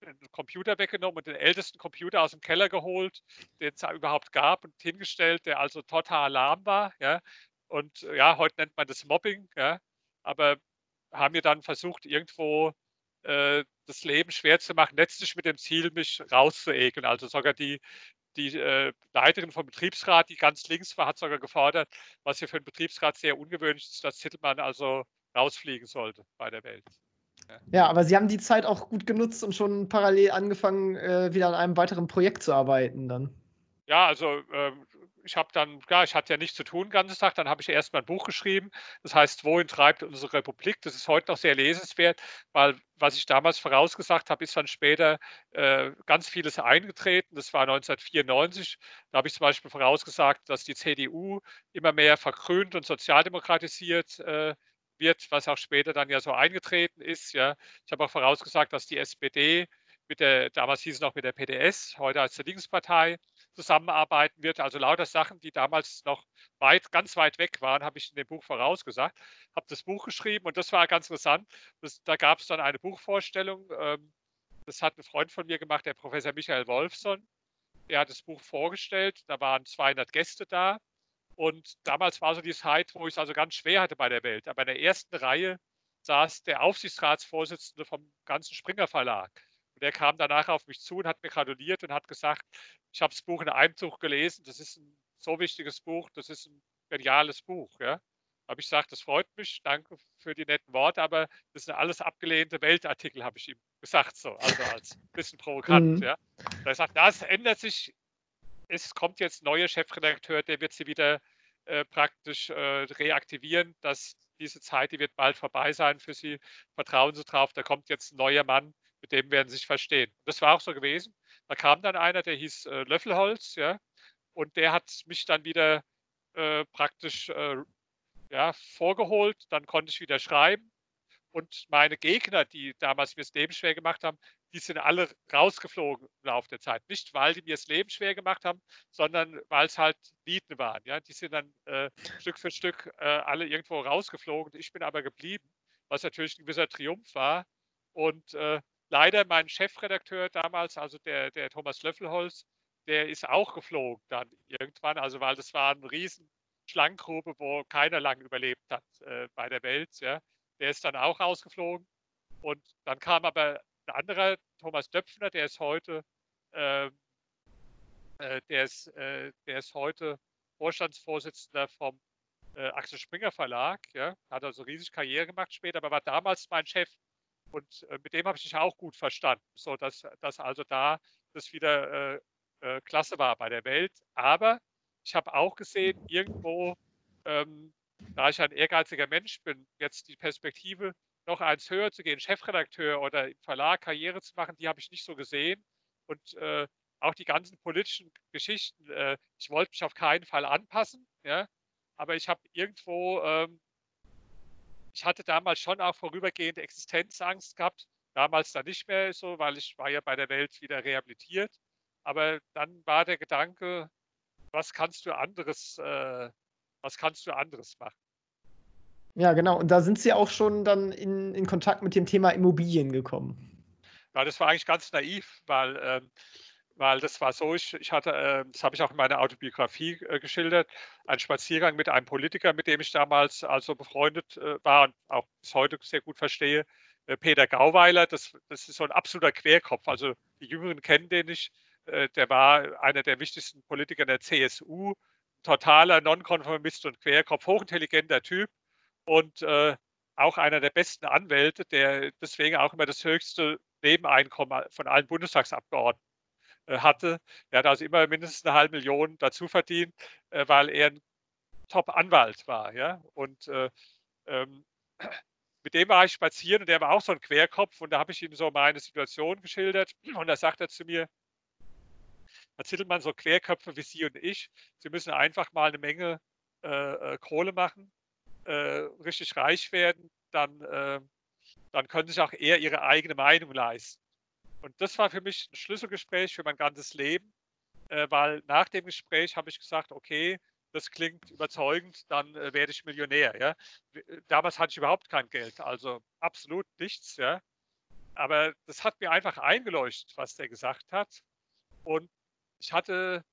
den Computer weggenommen und den ältesten Computer aus dem Keller geholt, den es überhaupt gab und hingestellt, der also total lahm war. Ja. Und ja, heute nennt man das Mobbing, ja. aber haben wir dann versucht, irgendwo äh, das Leben schwer zu machen, letztlich mit dem Ziel, mich rauszuekeln. Also sogar die, die äh, Leiterin vom Betriebsrat, die ganz links war, hat sogar gefordert, was hier für einen Betriebsrat sehr ungewöhnlich ist, dass Titelmann also rausfliegen sollte bei der Welt. Ja, aber Sie haben die Zeit auch gut genutzt und schon parallel angefangen, äh, wieder an einem weiteren Projekt zu arbeiten dann. Ja, also äh, ich habe dann, ja, ich hatte ja nichts zu tun den ganzen Tag, dann habe ich erst mal ein Buch geschrieben, das heißt, wohin treibt unsere Republik? Das ist heute noch sehr lesenswert, weil was ich damals vorausgesagt habe, ist dann später äh, ganz vieles eingetreten. Das war 1994. Da habe ich zum Beispiel vorausgesagt, dass die CDU immer mehr verkrönt und sozialdemokratisiert äh, wird, was auch später dann ja so eingetreten ist. Ja. Ich habe auch vorausgesagt, dass die SPD mit der, damals hieß es noch mit der PDS, heute als der Linkspartei, zusammenarbeiten wird. Also lauter Sachen, die damals noch weit, ganz weit weg waren, habe ich in dem Buch vorausgesagt. Habe das Buch geschrieben und das war ganz interessant. Das, da gab es dann eine Buchvorstellung. Ähm, das hat ein Freund von mir gemacht, der Professor Michael Wolfson. Der hat das Buch vorgestellt. Da waren 200 Gäste da. Und damals war so die Zeit, wo ich es also ganz schwer hatte bei der Welt. Aber in der ersten Reihe saß der Aufsichtsratsvorsitzende vom ganzen Springer Verlag. Und der kam danach auf mich zu und hat mir gratuliert und hat gesagt, ich habe das Buch in einem Zug gelesen, das ist ein so wichtiges Buch, das ist ein geniales Buch. Ja? Habe ich gesagt, das freut mich, danke für die netten Worte, aber das sind alles abgelehnte Weltartikel, habe ich ihm gesagt, so, also als bisschen provokant. Mhm. Ja? Er sagt, das ändert sich, es kommt jetzt ein neuer Chefredakteur, der wird sie wieder äh, praktisch äh, reaktivieren, dass diese Zeit, die wird bald vorbei sein für Sie. Vertrauen Sie drauf, da kommt jetzt ein neuer Mann, mit dem werden Sie sich verstehen. Das war auch so gewesen. Da kam dann einer, der hieß äh, Löffelholz, ja, und der hat mich dann wieder äh, praktisch äh, ja, vorgeholt. Dann konnte ich wieder schreiben. Und meine Gegner, die damals mir das Leben schwer gemacht haben, die sind alle rausgeflogen im Laufe der Zeit. Nicht, weil die mir das Leben schwer gemacht haben, sondern weil es halt Nieten waren. Ja? Die sind dann äh, Stück für Stück äh, alle irgendwo rausgeflogen. Ich bin aber geblieben, was natürlich ein gewisser Triumph war. Und äh, leider mein Chefredakteur damals, also der, der Thomas Löffelholz, der ist auch geflogen dann irgendwann, also weil das war eine riesen Schlangengrube, wo keiner lang überlebt hat äh, bei der Welt. Ja. Der ist dann auch rausgeflogen. Und dann kam aber ein anderer, Thomas Döpfner, der ist heute, ähm, äh, der, ist, äh, der ist heute Vorstandsvorsitzender vom äh, Axel Springer Verlag, ja, hat also riesig Karriere gemacht später, aber war damals mein Chef und äh, mit dem habe ich mich auch gut verstanden, so dass, dass also da das wieder äh, äh, klasse war bei der Welt. Aber ich habe auch gesehen, irgendwo, ähm, da ich ein ehrgeiziger Mensch bin, jetzt die Perspektive noch eins höher zu gehen, Chefredakteur oder im Verlag Karriere zu machen, die habe ich nicht so gesehen. Und äh, auch die ganzen politischen Geschichten, äh, ich wollte mich auf keinen Fall anpassen, ja, aber ich habe irgendwo, ähm, ich hatte damals schon auch vorübergehende Existenzangst gehabt, damals dann nicht mehr so, weil ich war ja bei der Welt wieder rehabilitiert. Aber dann war der Gedanke, was kannst du anderes, äh, was kannst du anderes machen? Ja, genau. Und da sind Sie auch schon dann in, in Kontakt mit dem Thema Immobilien gekommen. Ja, das war eigentlich ganz naiv, weil, äh, weil das war so, ich, ich hatte, äh, das habe ich auch in meiner Autobiografie äh, geschildert, einen Spaziergang mit einem Politiker, mit dem ich damals also befreundet äh, war und auch bis heute sehr gut verstehe, äh, Peter Gauweiler. Das, das ist so ein absoluter Querkopf. Also die Jüngeren kennen den nicht. Äh, der war einer der wichtigsten Politiker der CSU, totaler Nonkonformist und Querkopf, hochintelligenter Typ und äh, auch einer der besten Anwälte, der deswegen auch immer das höchste Nebeneinkommen von allen Bundestagsabgeordneten äh, hatte. Er hat also immer mindestens eine halbe Million dazu verdient, äh, weil er ein Top-Anwalt war. Ja? Und äh, ähm, mit dem war ich spazieren und der war auch so ein Querkopf und da habe ich ihm so meine Situation geschildert und da sagt er zu mir, Herr Zittelmann, so Querköpfe wie Sie und ich, Sie müssen einfach mal eine Menge äh, äh Kohle machen äh, richtig reich werden, dann, äh, dann können sich auch eher ihre eigene Meinung leisten. Und das war für mich ein Schlüsselgespräch für mein ganzes Leben, äh, weil nach dem Gespräch habe ich gesagt, okay, das klingt überzeugend, dann äh, werde ich Millionär. Ja? Damals hatte ich überhaupt kein Geld, also absolut nichts. Ja? Aber das hat mir einfach eingeleuchtet, was der gesagt hat. Und ich hatte,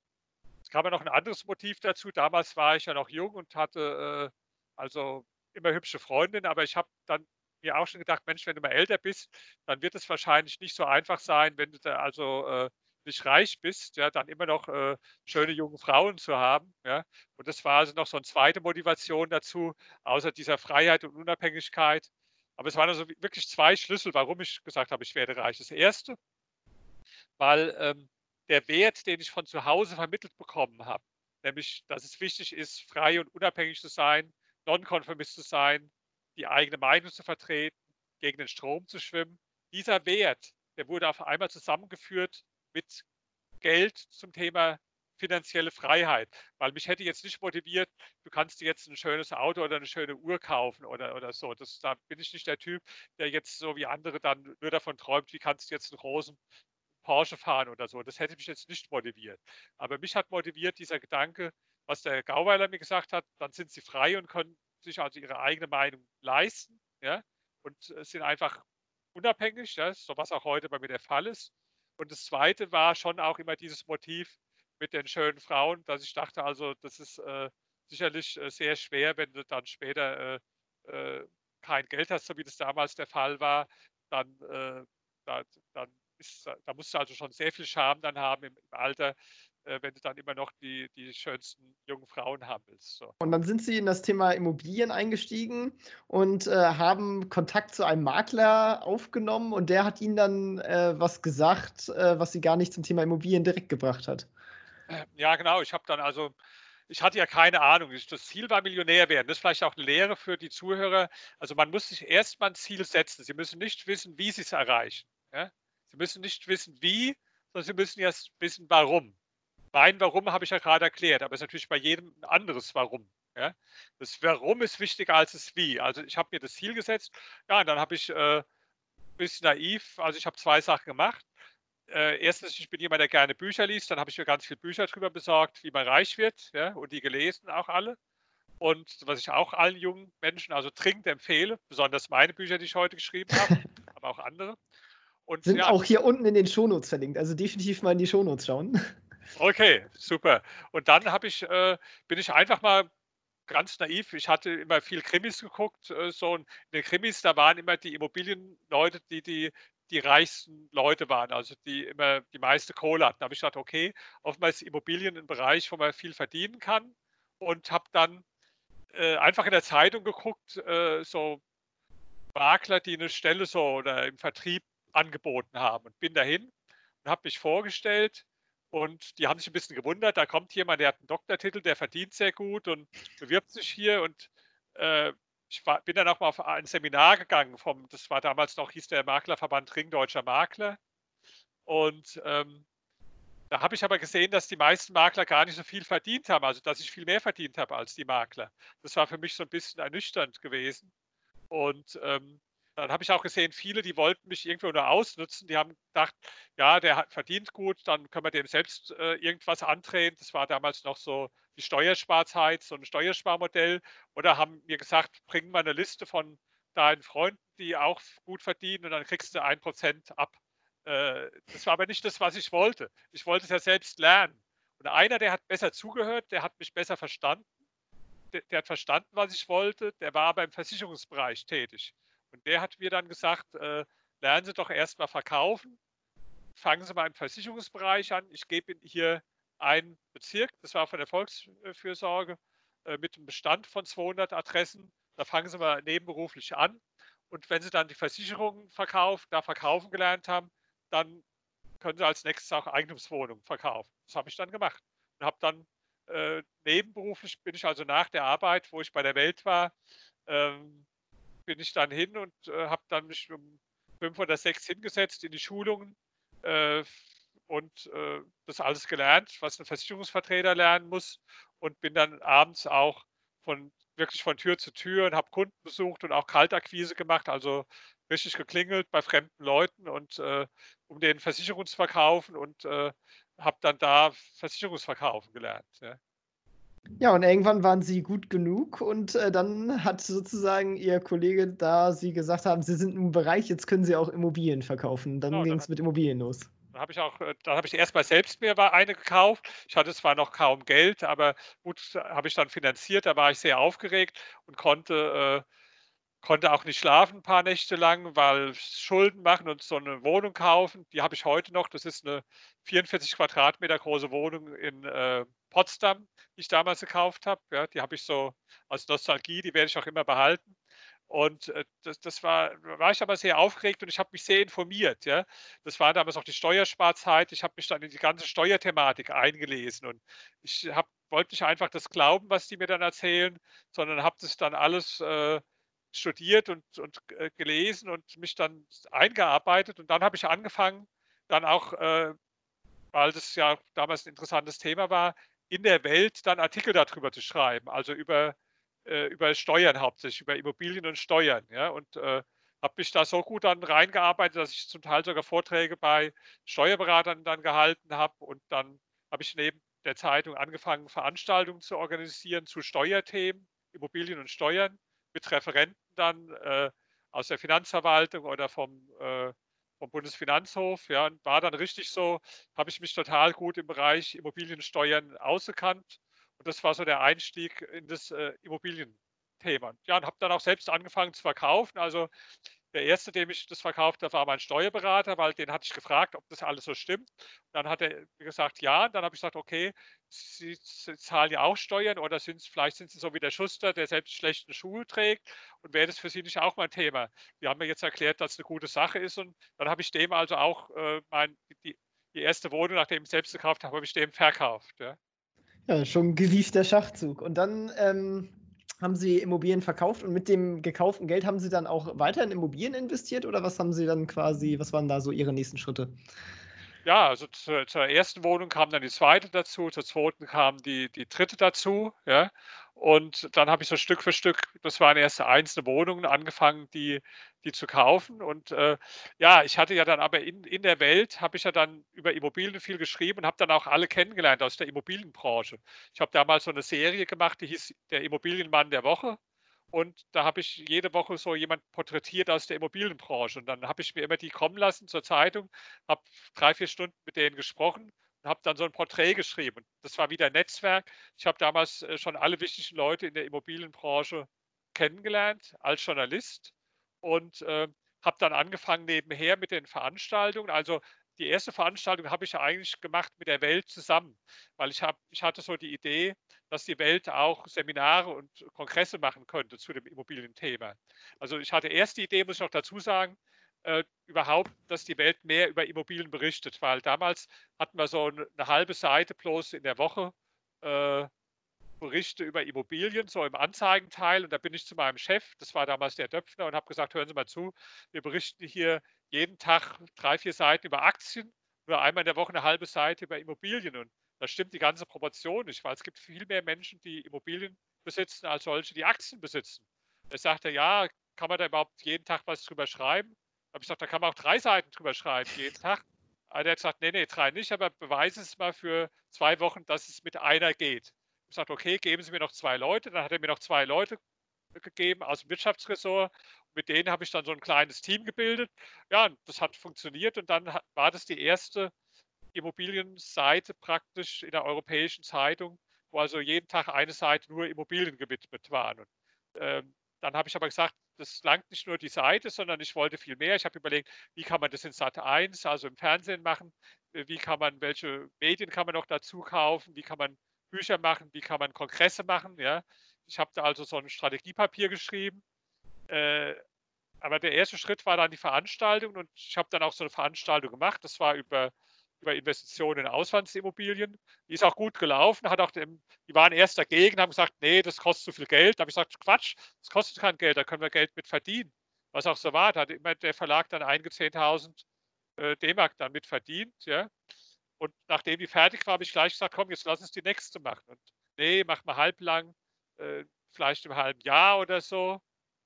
es kam ja noch ein anderes Motiv dazu. Damals war ich ja noch jung und hatte äh, also immer hübsche Freundin, aber ich habe dann mir auch schon gedacht, Mensch, wenn du mal älter bist, dann wird es wahrscheinlich nicht so einfach sein, wenn du da also äh, nicht reich bist, ja, dann immer noch äh, schöne junge Frauen zu haben. Ja. Und das war also noch so eine zweite Motivation dazu, außer dieser Freiheit und Unabhängigkeit. Aber es waren also wirklich zwei Schlüssel, warum ich gesagt habe, ich werde reich. Das erste, weil ähm, der Wert, den ich von zu Hause vermittelt bekommen habe, nämlich, dass es wichtig ist, frei und unabhängig zu sein, Nonkonformist zu sein, die eigene Meinung zu vertreten, gegen den Strom zu schwimmen. Dieser Wert, der wurde auf einmal zusammengeführt mit Geld zum Thema finanzielle Freiheit, weil mich hätte jetzt nicht motiviert, du kannst dir jetzt ein schönes Auto oder eine schöne Uhr kaufen oder, oder so. Das, da bin ich nicht der Typ, der jetzt so wie andere dann nur davon träumt, wie kannst du jetzt einen großen Porsche fahren oder so. Das hätte mich jetzt nicht motiviert. Aber mich hat motiviert dieser Gedanke, was der Gauweiler mir gesagt hat, dann sind sie frei und können sich also ihre eigene Meinung leisten ja, und sind einfach unabhängig, ja, so was auch heute bei mir der Fall ist. Und das Zweite war schon auch immer dieses Motiv mit den schönen Frauen, dass ich dachte, also das ist äh, sicherlich äh, sehr schwer, wenn du dann später äh, äh kein Geld hast, so wie das damals der Fall war, dann, äh, da, dann ist, da musst du also schon sehr viel Scham dann haben im, im Alter, äh, wenn du dann immer noch die, die schönsten jungen Frauen haben willst. So. Und dann sind Sie in das Thema Immobilien eingestiegen und äh, haben Kontakt zu einem Makler aufgenommen und der hat Ihnen dann äh, was gesagt, äh, was Sie gar nicht zum Thema Immobilien direkt gebracht hat. Äh, ja, genau. Ich habe dann also ich hatte ja keine Ahnung. Das Ziel war Millionär werden. Das ist vielleicht auch eine Lehre für die Zuhörer. Also man muss sich erstmal ein Ziel setzen. Sie müssen nicht wissen, wie Sie es erreichen. Ja? Sie müssen nicht wissen, wie, sondern Sie müssen erst wissen, warum. Mein Warum habe ich ja gerade erklärt, aber es ist natürlich bei jedem ein anderes Warum. Ja? Das Warum ist wichtiger als das Wie. Also ich habe mir das Ziel gesetzt, ja, und dann habe ich äh, ein bisschen naiv, also ich habe zwei Sachen gemacht. Äh, erstens, ich bin jemand, der gerne Bücher liest, dann habe ich mir ganz viele Bücher darüber besorgt, wie man reich wird, ja, und die gelesen auch alle. Und was ich auch allen jungen Menschen also dringend empfehle, besonders meine Bücher, die ich heute geschrieben habe, aber auch andere. Und, Sind ja, auch hier unten in den Shownotes verlinkt, also definitiv mal in die Shownotes schauen. Okay, super. Und dann ich, äh, bin ich einfach mal ganz naiv. Ich hatte immer viel Krimis geguckt, äh, so in den Krimis, da waren immer die Immobilienleute, die die die reichsten Leute waren, also die immer die meiste Kohle hatten. Da habe ich gedacht, okay, ist Immobilien ein Bereich, wo man viel verdienen kann und habe dann äh, einfach in der Zeitung geguckt, äh, so Makler, die eine Stelle so oder im Vertrieb angeboten haben und bin dahin und habe mich vorgestellt und die haben sich ein bisschen gewundert, da kommt jemand, der hat einen Doktortitel, der verdient sehr gut und bewirbt sich hier und äh, ich war, bin dann auch mal auf ein Seminar gegangen, vom, das war damals noch, hieß der Maklerverband Ring Deutscher Makler. Und ähm, da habe ich aber gesehen, dass die meisten Makler gar nicht so viel verdient haben, also dass ich viel mehr verdient habe als die Makler. Das war für mich so ein bisschen ernüchternd gewesen. Und ähm, dann habe ich auch gesehen, viele, die wollten mich irgendwo nur ausnutzen, die haben gedacht, ja, der verdient gut, dann können wir dem selbst äh, irgendwas andrehen. Das war damals noch so die Steuersparzeit, so ein Steuersparmodell. Oder haben mir gesagt, bring mal eine Liste von deinen Freunden, die auch gut verdienen und dann kriegst du ein Prozent ab. Äh, das war aber nicht das, was ich wollte. Ich wollte es ja selbst lernen. Und einer, der hat besser zugehört, der hat mich besser verstanden. Der, der hat verstanden, was ich wollte. Der war aber im Versicherungsbereich tätig. Und der hat mir dann gesagt, äh, lernen Sie doch erstmal verkaufen, fangen Sie mal im Versicherungsbereich an. Ich gebe Ihnen hier einen Bezirk, das war von der Volksfürsorge, äh, mit einem Bestand von 200 Adressen. Da fangen Sie mal nebenberuflich an. Und wenn Sie dann die Versicherungen verkaufen, da verkaufen gelernt haben, dann können Sie als nächstes auch Eigentumswohnungen verkaufen. Das habe ich dann gemacht und habe dann äh, nebenberuflich bin ich also nach der Arbeit, wo ich bei der Welt war, ähm, bin ich dann hin und äh, habe dann mich um fünf oder sechs hingesetzt in die Schulungen äh, und äh, das alles gelernt, was ein Versicherungsvertreter lernen muss und bin dann abends auch von wirklich von Tür zu Tür und habe Kunden besucht und auch Kaltakquise gemacht, also richtig geklingelt bei fremden Leuten und äh, um den Versicherung zu verkaufen und äh, habe dann da Versicherungsverkaufen gelernt. Ja. Ja, und irgendwann waren sie gut genug und äh, dann hat sozusagen ihr Kollege, da sie gesagt haben, sie sind im Bereich, jetzt können sie auch Immobilien verkaufen. Dann genau, ging es mit Immobilien los. Dann habe ich auch, äh, dann habe ich erstmal selbst mir eine gekauft. Ich hatte zwar noch kaum Geld, aber gut, habe ich dann finanziert. Da war ich sehr aufgeregt und konnte, äh, konnte auch nicht schlafen ein paar Nächte lang, weil Schulden machen und so eine Wohnung kaufen. Die habe ich heute noch. Das ist eine 44 Quadratmeter große Wohnung in äh, Potsdam, die ich damals gekauft habe. Ja, die habe ich so als Nostalgie, die werde ich auch immer behalten. Und äh, das, das war, war ich aber sehr aufgeregt und ich habe mich sehr informiert. Ja. Das war damals auch die Steuersparzeit. Ich habe mich dann in die ganze Steuerthematik eingelesen und ich hab, wollte nicht einfach das glauben, was die mir dann erzählen, sondern habe das dann alles äh, studiert und, und äh, gelesen und mich dann eingearbeitet. Und dann habe ich angefangen, dann auch, äh, weil das ja damals ein interessantes Thema war, in der Welt dann Artikel darüber zu schreiben, also über, äh, über Steuern hauptsächlich, über Immobilien und Steuern. Ja? Und äh, habe mich da so gut dann reingearbeitet, dass ich zum Teil sogar Vorträge bei Steuerberatern dann gehalten habe und dann habe ich neben der Zeitung angefangen, Veranstaltungen zu organisieren zu Steuerthemen, Immobilien und Steuern mit Referenten dann äh, aus der Finanzverwaltung oder vom, äh, vom Bundesfinanzhof. Ja, und war dann richtig so, habe ich mich total gut im Bereich Immobiliensteuern ausgekannt. Und das war so der Einstieg in das äh, Immobilienthema. Ja, und habe dann auch selbst angefangen zu verkaufen. Also der erste, dem ich das verkauft habe, war mein Steuerberater, weil den hatte ich gefragt, ob das alles so stimmt. Und dann hat er gesagt, ja. Und dann habe ich gesagt, okay, Sie, Sie zahlen ja auch Steuern oder sind, vielleicht sind Sie so wie der Schuster, der selbst schlechten Schuhe trägt. Und wäre das für Sie nicht auch mein Thema? Die haben mir jetzt erklärt, dass es eine gute Sache ist. Und dann habe ich dem also auch äh, mein, die, die, erste Wohnung, nachdem ich selbst gekauft habe, habe ich dem verkauft. Ja, ja schon gewiefter Schachzug. Und dann ähm haben Sie Immobilien verkauft und mit dem gekauften Geld haben Sie dann auch weiter in Immobilien investiert oder was haben Sie dann quasi, was waren da so Ihre nächsten Schritte? Ja, also zur, zur ersten Wohnung kam dann die zweite dazu, zur zweiten kam die, die dritte dazu, ja. Und dann habe ich so Stück für Stück, das waren erste einzelne Wohnungen, angefangen, die, die zu kaufen. Und äh, ja, ich hatte ja dann aber in, in der Welt, habe ich ja dann über Immobilien viel geschrieben und habe dann auch alle kennengelernt aus der Immobilienbranche. Ich habe damals so eine Serie gemacht, die hieß Der Immobilienmann der Woche. Und da habe ich jede Woche so jemand porträtiert aus der Immobilienbranche. Und dann habe ich mir immer die kommen lassen zur Zeitung, habe drei, vier Stunden mit denen gesprochen habe dann so ein Porträt geschrieben. Das war wieder Netzwerk. Ich habe damals äh, schon alle wichtigen Leute in der Immobilienbranche kennengelernt als Journalist und äh, habe dann angefangen nebenher mit den Veranstaltungen. Also die erste Veranstaltung habe ich ja eigentlich gemacht mit der Welt zusammen, weil ich, hab, ich hatte so die Idee, dass die Welt auch Seminare und Kongresse machen könnte zu dem Immobilienthema. Also ich hatte erst die Idee, muss ich noch dazu sagen, äh, überhaupt, dass die Welt mehr über Immobilien berichtet, weil damals hatten wir so eine, halbe Seite bloß in der Woche äh, Berichte über Immobilien, so im Anzeigenteil. Und da bin ich zu meinem Chef, das war damals der Döpfner, und habe gesagt, hören Sie mal zu, wir berichten hier jeden Tag drei, vier Seiten über Aktien, oder einmal in der Woche eine halbe Seite über Immobilien. Und da stimmt die ganze Proportion nicht, weil es gibt viel mehr Menschen, die Immobilien besitzen, als solche, die Aktien besitzen. Er sagte, ja, kann man da überhaupt jeden Tag was drüber schreiben? habe ich gesagt, da kann man auch drei Seiten drüber schreiben, jeden Tag. Aber der hat gesagt, nee, nee, drei nicht, aber beweise es mal für zwei Wochen, dass es mit einer geht. Gesagt, okay, geben Sie mir noch zwei Leute. Dann hat er mir noch zwei Leute gegeben aus dem Wirtschaftsressort. Mit denen habe ich dann so ein kleines Team gebildet. Ja, das hat funktioniert und dann war das die erste Immobilienseite praktisch in der Europäischen Zeitung, wo also jeden Tag eine Seite nur Immobilien gewidmet waren. Und, ähm, dann habe ich aber gesagt, das langt nicht nur die Seite, sondern ich wollte viel mehr. Ich habe überlegt, wie kann man das in Sat 1, also im Fernsehen machen? Wie kann man, welche Medien kann man noch dazu kaufen? Wie kann man Bücher machen? Wie kann man Kongresse machen? Ja, ich habe da also so ein Strategiepapier geschrieben. Äh, aber der erste Schritt war dann die Veranstaltung und ich habe dann auch so eine Veranstaltung gemacht. Das war über über Investitionen in Auslandsimmobilien. Die ist auch gut gelaufen, hat auch dem, die waren erst dagegen, haben gesagt, nee, das kostet zu viel Geld. Da habe ich gesagt, Quatsch, das kostet kein Geld, da können wir Geld mit verdienen. Was auch so war, da hat immer der Verlag dann einige 10.000 äh, D-Mark dann mit verdient. Ja. Und nachdem die fertig war, habe ich gleich gesagt, komm, jetzt lass uns die nächste machen. Und nee, mach mal halblang, äh, vielleicht im halben Jahr oder so.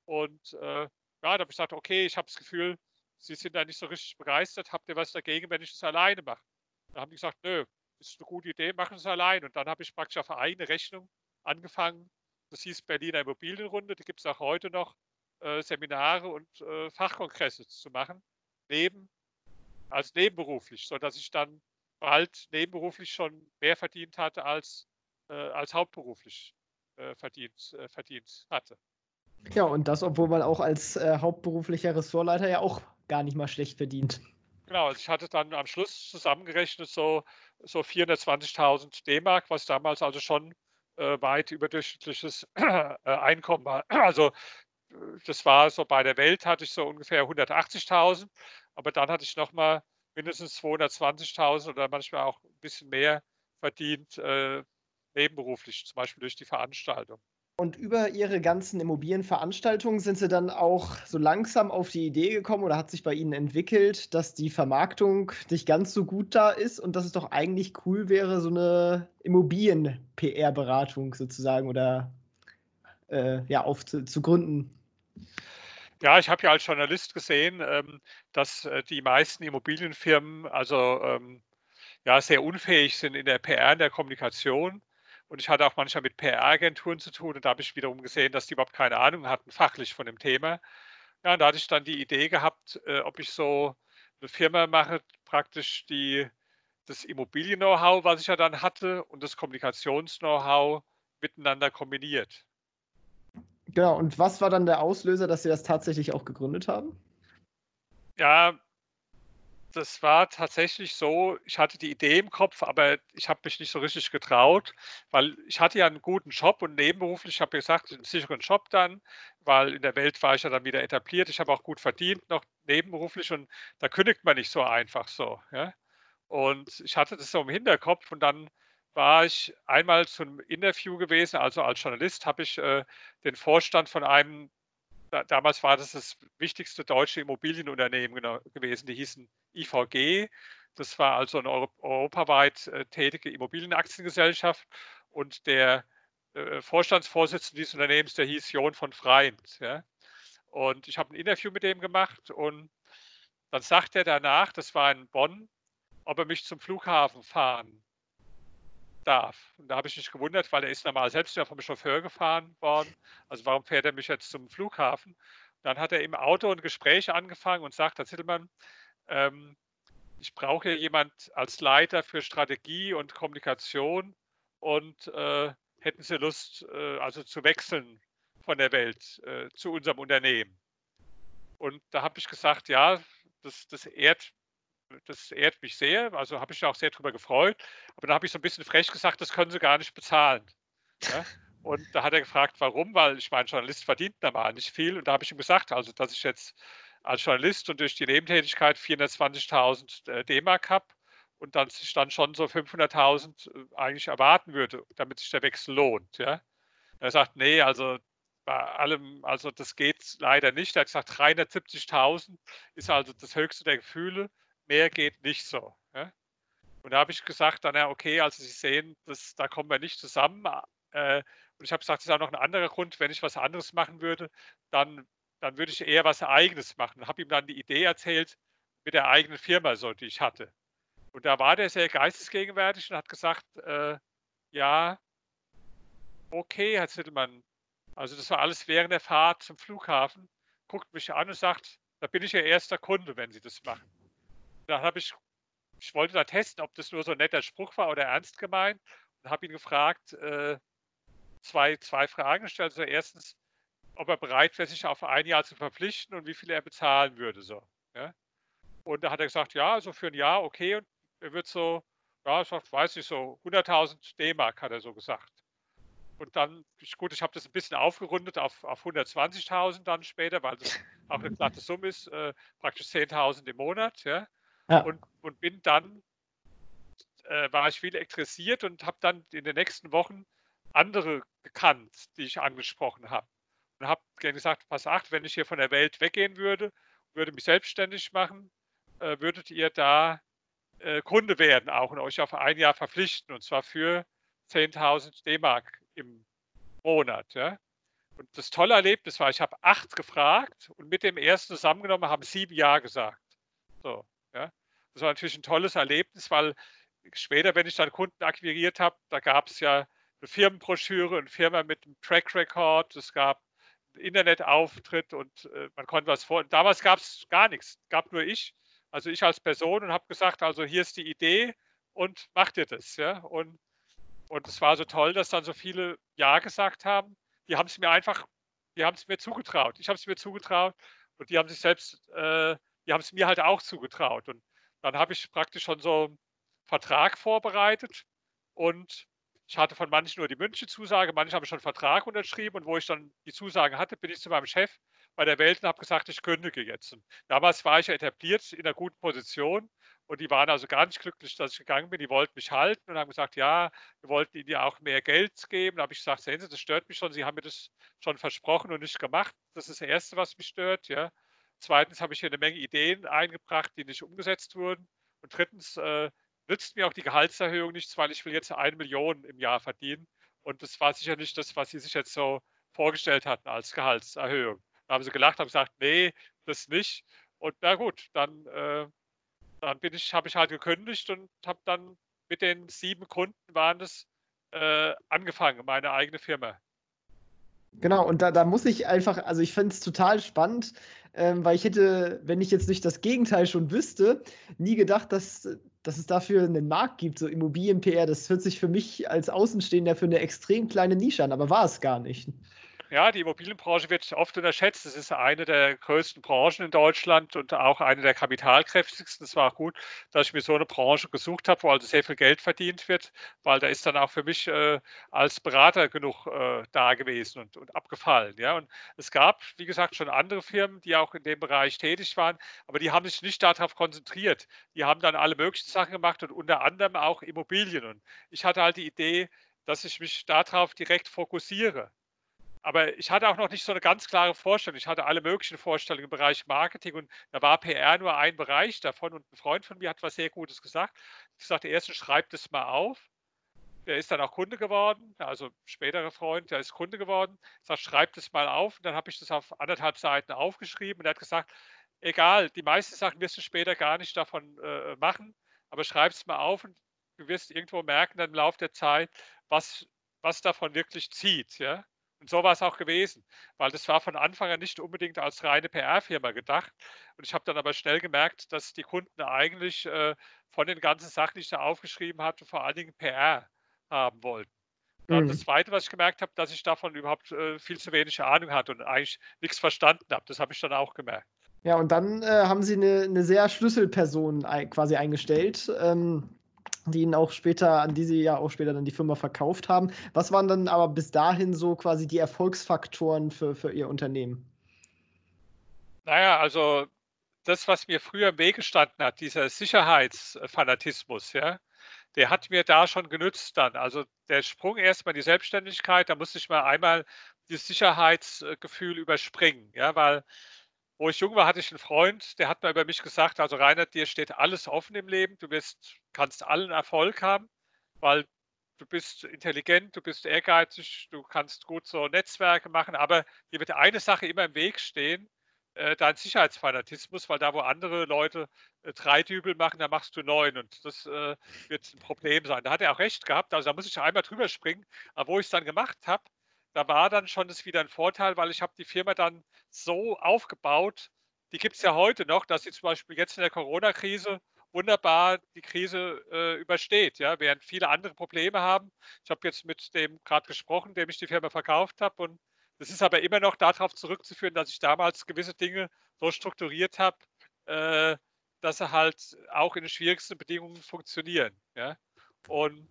Und äh, ja, da habe ich gesagt, okay, ich habe das Gefühl, Sie sind da nicht so richtig begeistert, habt ihr was dagegen, wenn ich es alleine mache? Da haben die gesagt, nö, ist eine gute Idee, machen es allein. Und dann habe ich praktisch auf eigene Rechnung angefangen. Das hieß Berliner Immobilienrunde, da gibt es auch heute noch äh, Seminare und äh, Fachkongresse zu machen, neben, als nebenberuflich, sodass ich dann bald nebenberuflich schon mehr verdient hatte als, äh, als hauptberuflich äh, verdient, äh, verdient hatte. Ja, und das, obwohl man auch als äh, hauptberuflicher Ressortleiter ja auch gar nicht mal schlecht verdient. Genau, also ich hatte dann am Schluss zusammengerechnet so, so 420.000 D-Mark, was damals also schon äh, weit überdurchschnittliches äh, Einkommen war. Also das war so bei der Welt hatte ich so ungefähr 180.000, aber dann hatte ich nochmal mindestens 220.000 oder manchmal auch ein bisschen mehr verdient äh, nebenberuflich, zum Beispiel durch die Veranstaltung. Und über ihre ganzen Immobilienveranstaltungen sind sie dann auch so langsam auf die Idee gekommen oder hat sich bei ihnen entwickelt, dass die Vermarktung nicht ganz so gut da ist und dass es doch eigentlich cool wäre, so eine Immobilien-PR-Beratung sozusagen oder äh, ja, auf zu, zu gründen. Ja, ich habe ja als Journalist gesehen, ähm, dass äh, die meisten Immobilienfirmen also ähm, ja, sehr unfähig sind in der PR, in der Kommunikation. Und ich hatte auch manchmal mit PR-Agenturen zu tun und da habe ich wiederum gesehen, dass die überhaupt keine Ahnung hatten, fachlich von dem Thema. Ja, und da hatte ich dann die Idee gehabt, äh, ob ich so eine Firma mache, praktisch die das Immobilien-Know-how, was ich ja dann hatte, und das Kommunikations-Know-how miteinander kombiniert. Genau, und was war dann der Auslöser, dass Sie das tatsächlich auch gegründet haben? Ja, das war tatsächlich so, ich hatte die Idee im Kopf, aber ich habe mich nicht so richtig getraut, weil ich hatte ja einen guten Job und nebenberuflich, ich habe gesagt, einen sicheren Job dann, weil in der Welt war ich ja dann wieder etabliert. Ich habe auch gut verdient noch nebenberuflich und da kündigt man nicht so einfach so. Ja? Und ich hatte das so im Hinterkopf und dann war ich einmal zum Interview gewesen, also als Journalist habe ich äh, den Vorstand von einem, da, damals war das das wichtigste deutsche Immobilienunternehmen gewesen, die hießen IVG. Das war also eine Euro europaweit äh, tätige Immobilienaktiengesellschaft und der äh, Vorstandsvorsitzende dieses Unternehmens, der hieß Jon von Freind. Ja? Und ich habe ein Interview mit dem gemacht und dann sagt er danach, das war in Bonn, ob er mich zum Flughafen fahren darf. Und da habe ich mich gewundert, weil er ist normal selbst ja vom Chauffeur gefahren worden. Also warum fährt er mich jetzt zum Flughafen? Dann hat er im Auto ein Gespräch angefangen und sagt, Herr Zittelmann, ähm, ich brauche ja jemand als Leiter für Strategie und Kommunikation und äh, hätten Sie Lust, äh, also zu wechseln von der Welt äh, zu unserem Unternehmen? Und da habe ich gesagt, ja, das, das ehrt das ehrt mich sehr, also habe ich mich auch sehr darüber gefreut. Aber dann habe ich so ein bisschen frech gesagt, das können Sie gar nicht bezahlen. Ja? Und da hat er gefragt, warum, weil ich mein Journalist verdient normal nicht viel. Und da habe ich ihm gesagt, also dass ich jetzt als Journalist und durch die Nebentätigkeit 420.000 äh, D-Mark habe und dann sich dann schon so 500.000 äh, eigentlich erwarten würde, damit sich der Wechsel lohnt. Ja? Er sagt, nee, also bei allem, also das geht leider nicht. Er hat gesagt, 370.000 ist also das höchste der Gefühle mehr geht nicht so. Ja? Und da habe ich gesagt, dann ja, okay, also Sie sehen, das, da kommen wir nicht zusammen. Äh, und ich habe gesagt, das ist auch noch ein anderer Grund, wenn ich was anderes machen würde, dann, dann würde ich eher was Eigenes machen. Habe ihm dann die Idee erzählt mit der eigenen Firma, so, die ich hatte. Und da war der sehr geistesgegenwärtig und hat gesagt, äh, ja, okay, Herr Zittelmann, also das war alles während der Fahrt zum Flughafen, guckt mich an und sagt, da bin ich Ihr erster Kunde, wenn Sie das machen da habe ich, ich wollte da testen, ob das nur so ein netter Spruch war oder ernst gemeint und habe ihn gefragt, äh, zwei, zwei Fragen gestellt. Also erstens, ob er bereit wäre, sich auf ein Jahr zu verpflichten und wie viel er bezahlen würde. So, ja? Und da hat er gesagt, ja, also für ein Jahr okay. Und er wird so, ja, ich weiß nicht, so 100.000 D-Mark, hat er so gesagt. Und dann, gut, ich habe das ein bisschen aufgerundet auf, auf 120.000 dann später, weil das auch eine glatte Summe ist, äh, praktisch 10.000 im Monat. Ja? Ja. Und, und bin dann, äh, war ich viel interessiert und habe dann in den nächsten Wochen andere gekannt, die ich angesprochen habe. Und habe gesagt, pass acht, wenn ich hier von der Welt weggehen würde, würde mich selbstständig machen, äh, würdet ihr da äh, Kunde werden auch und euch auf ein Jahr verpflichten und zwar für 10.000 D-Mark im Monat. Ja? Und das tolle Erlebnis war, ich habe acht gefragt und mit dem ersten zusammengenommen haben sieben Ja gesagt. So, ja? Das war natürlich ein tolles Erlebnis, weil später, wenn ich dann Kunden akquiriert habe, da gab es ja eine Firmenbroschüre, eine Firma mit einem Track Record, es gab einen Internetauftritt und äh, man konnte was vor. Damals gab es gar nichts, gab nur ich, also ich als Person und habe gesagt, also hier ist die Idee und macht ihr das, ja. Und und es war so toll, dass dann so viele Ja gesagt haben. Die haben es mir einfach, die haben es mir zugetraut. Ich habe es mir zugetraut und die haben sich selbst, äh, die haben es mir halt auch zugetraut. Und dann habe ich praktisch schon so einen Vertrag vorbereitet und ich hatte von manchen nur die mündliche Zusage, manche haben schon einen Vertrag unterschrieben und wo ich dann die Zusage hatte, bin ich zu meinem Chef bei der Welt und habe gesagt, ich kündige jetzt. Und damals war ich ja etabliert in einer guten Position und die waren also gar nicht glücklich, dass ich gegangen bin. Die wollten mich halten und haben gesagt, ja, wir wollten ihnen ja auch mehr Geld geben. Da habe ich gesagt, sehen Sie, das stört mich schon. Sie haben mir das schon versprochen und nicht gemacht. Das ist das Erste, was mich stört. Ja. Zweitens habe ich hier eine Menge Ideen eingebracht, die nicht umgesetzt wurden. Und drittens äh, nützt mir auch die Gehaltserhöhung nichts, weil ich will jetzt eine Million im Jahr verdienen. Und das war sicher nicht das, was Sie sich jetzt so vorgestellt hatten als Gehaltserhöhung. Da haben sie gelacht, haben gesagt, nee, das nicht. Und na gut, dann, äh, dann bin ich, habe ich halt gekündigt und habe dann mit den sieben Kunden waren das äh, angefangen, meine eigene Firma. Genau, und da, da muss ich einfach, also ich finde es total spannend, ähm, weil ich hätte, wenn ich jetzt nicht das Gegenteil schon wüsste, nie gedacht, dass, dass es dafür einen Markt gibt, so Immobilien-PR. Das hört sich für mich als Außenstehender für eine extrem kleine Nische an, aber war es gar nicht. Ja, die Immobilienbranche wird oft unterschätzt. Es ist eine der größten Branchen in Deutschland und auch eine der kapitalkräftigsten. Es war auch gut, dass ich mir so eine Branche gesucht habe, wo also sehr viel Geld verdient wird, weil da ist dann auch für mich äh, als Berater genug äh, da gewesen und, und abgefallen. Ja, und es gab, wie gesagt, schon andere Firmen, die auch in dem Bereich tätig waren, aber die haben sich nicht darauf konzentriert. Die haben dann alle möglichen Sachen gemacht und unter anderem auch Immobilien. Und ich hatte halt die Idee, dass ich mich darauf direkt fokussiere. Aber ich hatte auch noch nicht so eine ganz klare Vorstellung. Ich hatte alle möglichen Vorstellungen im Bereich Marketing und da war PR nur ein Bereich davon. Und ein Freund von mir hat was sehr Gutes gesagt. Ich sagte, erstens schreibt es mal auf. Der ist dann auch Kunde geworden, also späterer Freund, der ist Kunde geworden. Ich sagte, schreibt es mal auf. Und dann habe ich das auf anderthalb Seiten aufgeschrieben und er hat gesagt, egal, die meisten Sachen wirst du später gar nicht davon äh, machen, aber schreib es mal auf und du wirst irgendwo merken dann im Laufe der Zeit, was, was davon wirklich zieht. Ja? Und so war es auch gewesen, weil das war von Anfang an nicht unbedingt als reine PR-Firma gedacht. Und ich habe dann aber schnell gemerkt, dass die Kunden eigentlich äh, von den ganzen Sachen, die ich da aufgeschrieben hatte, vor allen Dingen PR haben wollten. Mhm. das Zweite, was ich gemerkt habe, dass ich davon überhaupt äh, viel zu wenig Ahnung hatte und eigentlich nichts verstanden habe. Das habe ich dann auch gemerkt. Ja, und dann äh, haben Sie eine, eine sehr Schlüsselperson quasi eingestellt. Ähm, die ihnen auch später, an die sie ja auch später dann die Firma verkauft haben. Was waren dann aber bis dahin so quasi die Erfolgsfaktoren für, für ihr Unternehmen? Naja, also das, was mir früher im Weg gestanden hat, dieser Sicherheitsfanatismus, ja, der hat mir da schon genützt dann. Also der Sprung erstmal in die Selbstständigkeit, da musste ich mal einmal dieses Sicherheitsgefühl überspringen, ja, weil wo ich jung war, hatte ich einen Freund, der hat mal über mich gesagt, also Reinhard, dir steht alles offen im Leben, du wirst, kannst allen Erfolg haben, weil du bist intelligent, du bist ehrgeizig, du kannst gut so Netzwerke machen, aber dir wird eine Sache immer im Weg stehen, äh, dein Sicherheitsfanatismus, weil da, wo andere Leute äh, drei Dübel machen, da machst du neun und das äh, wird ein Problem sein. Da hat er auch recht gehabt, also da muss ich einmal drüber springen, aber wo ich es dann gemacht habe, da war dann schon das wieder ein Vorteil, weil ich habe die Firma dann so aufgebaut, die gibt es ja heute noch, dass sie zum Beispiel jetzt in der Corona-Krise wunderbar die Krise äh, übersteht, ja, während viele andere Probleme haben. Ich habe jetzt mit dem gerade gesprochen, dem ich die Firma verkauft habe und das ist aber immer noch darauf zurückzuführen, dass ich damals gewisse Dinge so strukturiert habe, äh, dass sie halt auch in den schwierigsten Bedingungen funktionieren. Ja? Und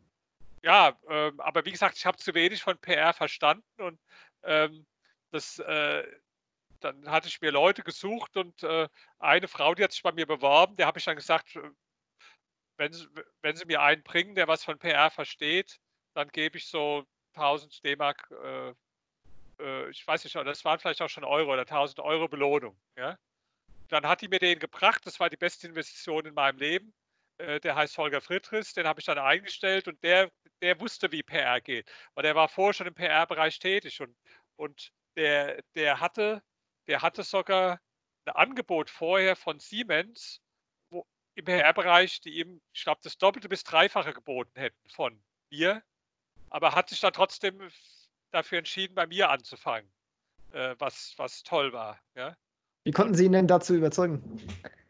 ja, ähm, aber wie gesagt, ich habe zu wenig von PR verstanden und ähm, das, äh, dann hatte ich mir Leute gesucht und äh, eine Frau, die hat sich bei mir beworben, der habe ich dann gesagt, äh, wenn sie, wenn sie mir einen bringen, der was von PR versteht, dann gebe ich so 1000 D-Mark, äh, äh, ich weiß nicht, das waren vielleicht auch schon Euro oder 1000 Euro Belohnung. Ja? Dann hat die mir den gebracht, das war die beste Investition in meinem Leben. Äh, der heißt Holger Friedrichs, den habe ich dann eingestellt und der der wusste, wie PR geht, weil der war vorher schon im PR-Bereich tätig und, und der, der, hatte, der hatte sogar ein Angebot vorher von Siemens wo, im PR-Bereich, die ihm, ich glaube, das Doppelte bis Dreifache geboten hätten von mir, aber hat sich dann trotzdem dafür entschieden, bei mir anzufangen, äh, was, was toll war. Ja? Wie konnten Sie ihn denn dazu überzeugen?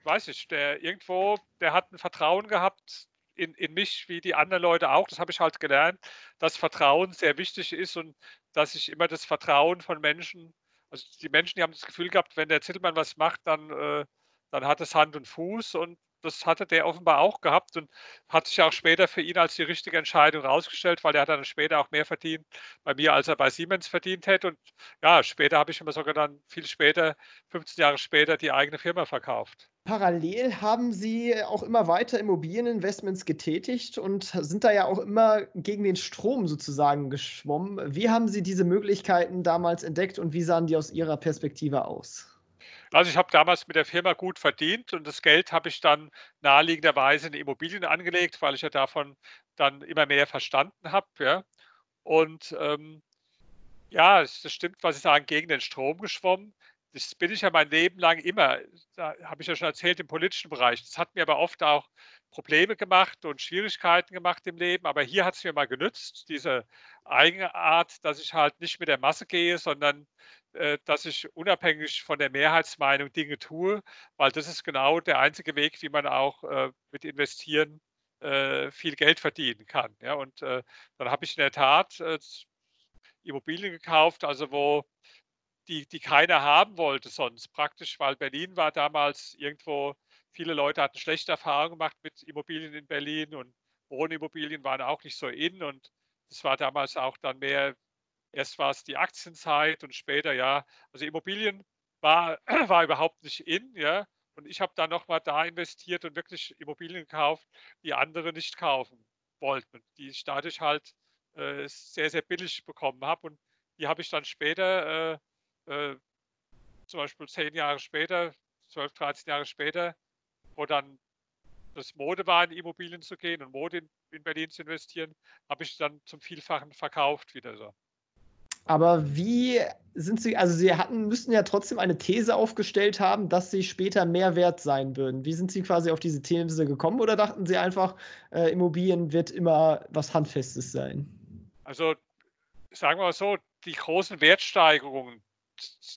Weiß ich, der irgendwo, der hat ein Vertrauen gehabt in, in mich wie die anderen Leute auch. Das habe ich halt gelernt, dass Vertrauen sehr wichtig ist und dass ich immer das Vertrauen von Menschen, also die Menschen, die haben das Gefühl gehabt, wenn der Zittelmann was macht, dann, äh, dann hat es Hand und Fuß und das hatte der offenbar auch gehabt und hat sich auch später für ihn als die richtige Entscheidung herausgestellt, weil er hat dann später auch mehr verdient bei mir, als er bei Siemens verdient hätte. Und ja, später habe ich immer sogar dann viel später, 15 Jahre später, die eigene Firma verkauft. Parallel haben Sie auch immer weiter Immobilieninvestments getätigt und sind da ja auch immer gegen den Strom sozusagen geschwommen. Wie haben Sie diese Möglichkeiten damals entdeckt und wie sahen die aus Ihrer Perspektive aus? Also ich habe damals mit der Firma gut verdient und das Geld habe ich dann naheliegenderweise in Immobilien angelegt, weil ich ja davon dann immer mehr verstanden habe. Ja. Und ähm, ja, es stimmt, was Sie sagen, gegen den Strom geschwommen. Das bin ich ja mein Leben lang immer, da habe ich ja schon erzählt, im politischen Bereich. Das hat mir aber oft auch Probleme gemacht und Schwierigkeiten gemacht im Leben. Aber hier hat es mir mal genützt, diese eigene Art, dass ich halt nicht mit der Masse gehe, sondern äh, dass ich unabhängig von der Mehrheitsmeinung Dinge tue, weil das ist genau der einzige Weg, wie man auch äh, mit Investieren äh, viel Geld verdienen kann. Ja, und äh, dann habe ich in der Tat äh, Immobilien gekauft, also wo die, die keiner haben wollte sonst praktisch, weil Berlin war damals irgendwo, viele Leute hatten schlechte Erfahrungen gemacht mit Immobilien in Berlin und Wohnimmobilien waren auch nicht so in und es war damals auch dann mehr, erst war es die Aktienzeit und später ja, also Immobilien war, war überhaupt nicht in, ja, und ich habe dann nochmal da investiert und wirklich Immobilien gekauft, die andere nicht kaufen wollten, die ich dadurch halt äh, sehr, sehr billig bekommen habe und die habe ich dann später äh, äh, zum Beispiel zehn Jahre später, 12, 13 Jahre später, wo dann das Mode war, in Immobilien zu gehen und Mode in, in Berlin zu investieren, habe ich dann zum Vielfachen verkauft wieder so. Aber wie sind Sie, also Sie hatten, müssten ja trotzdem eine These aufgestellt haben, dass Sie später mehr wert sein würden. Wie sind Sie quasi auf diese These gekommen oder dachten Sie einfach, äh, Immobilien wird immer was Handfestes sein? Also sagen wir mal so, die großen Wertsteigerungen,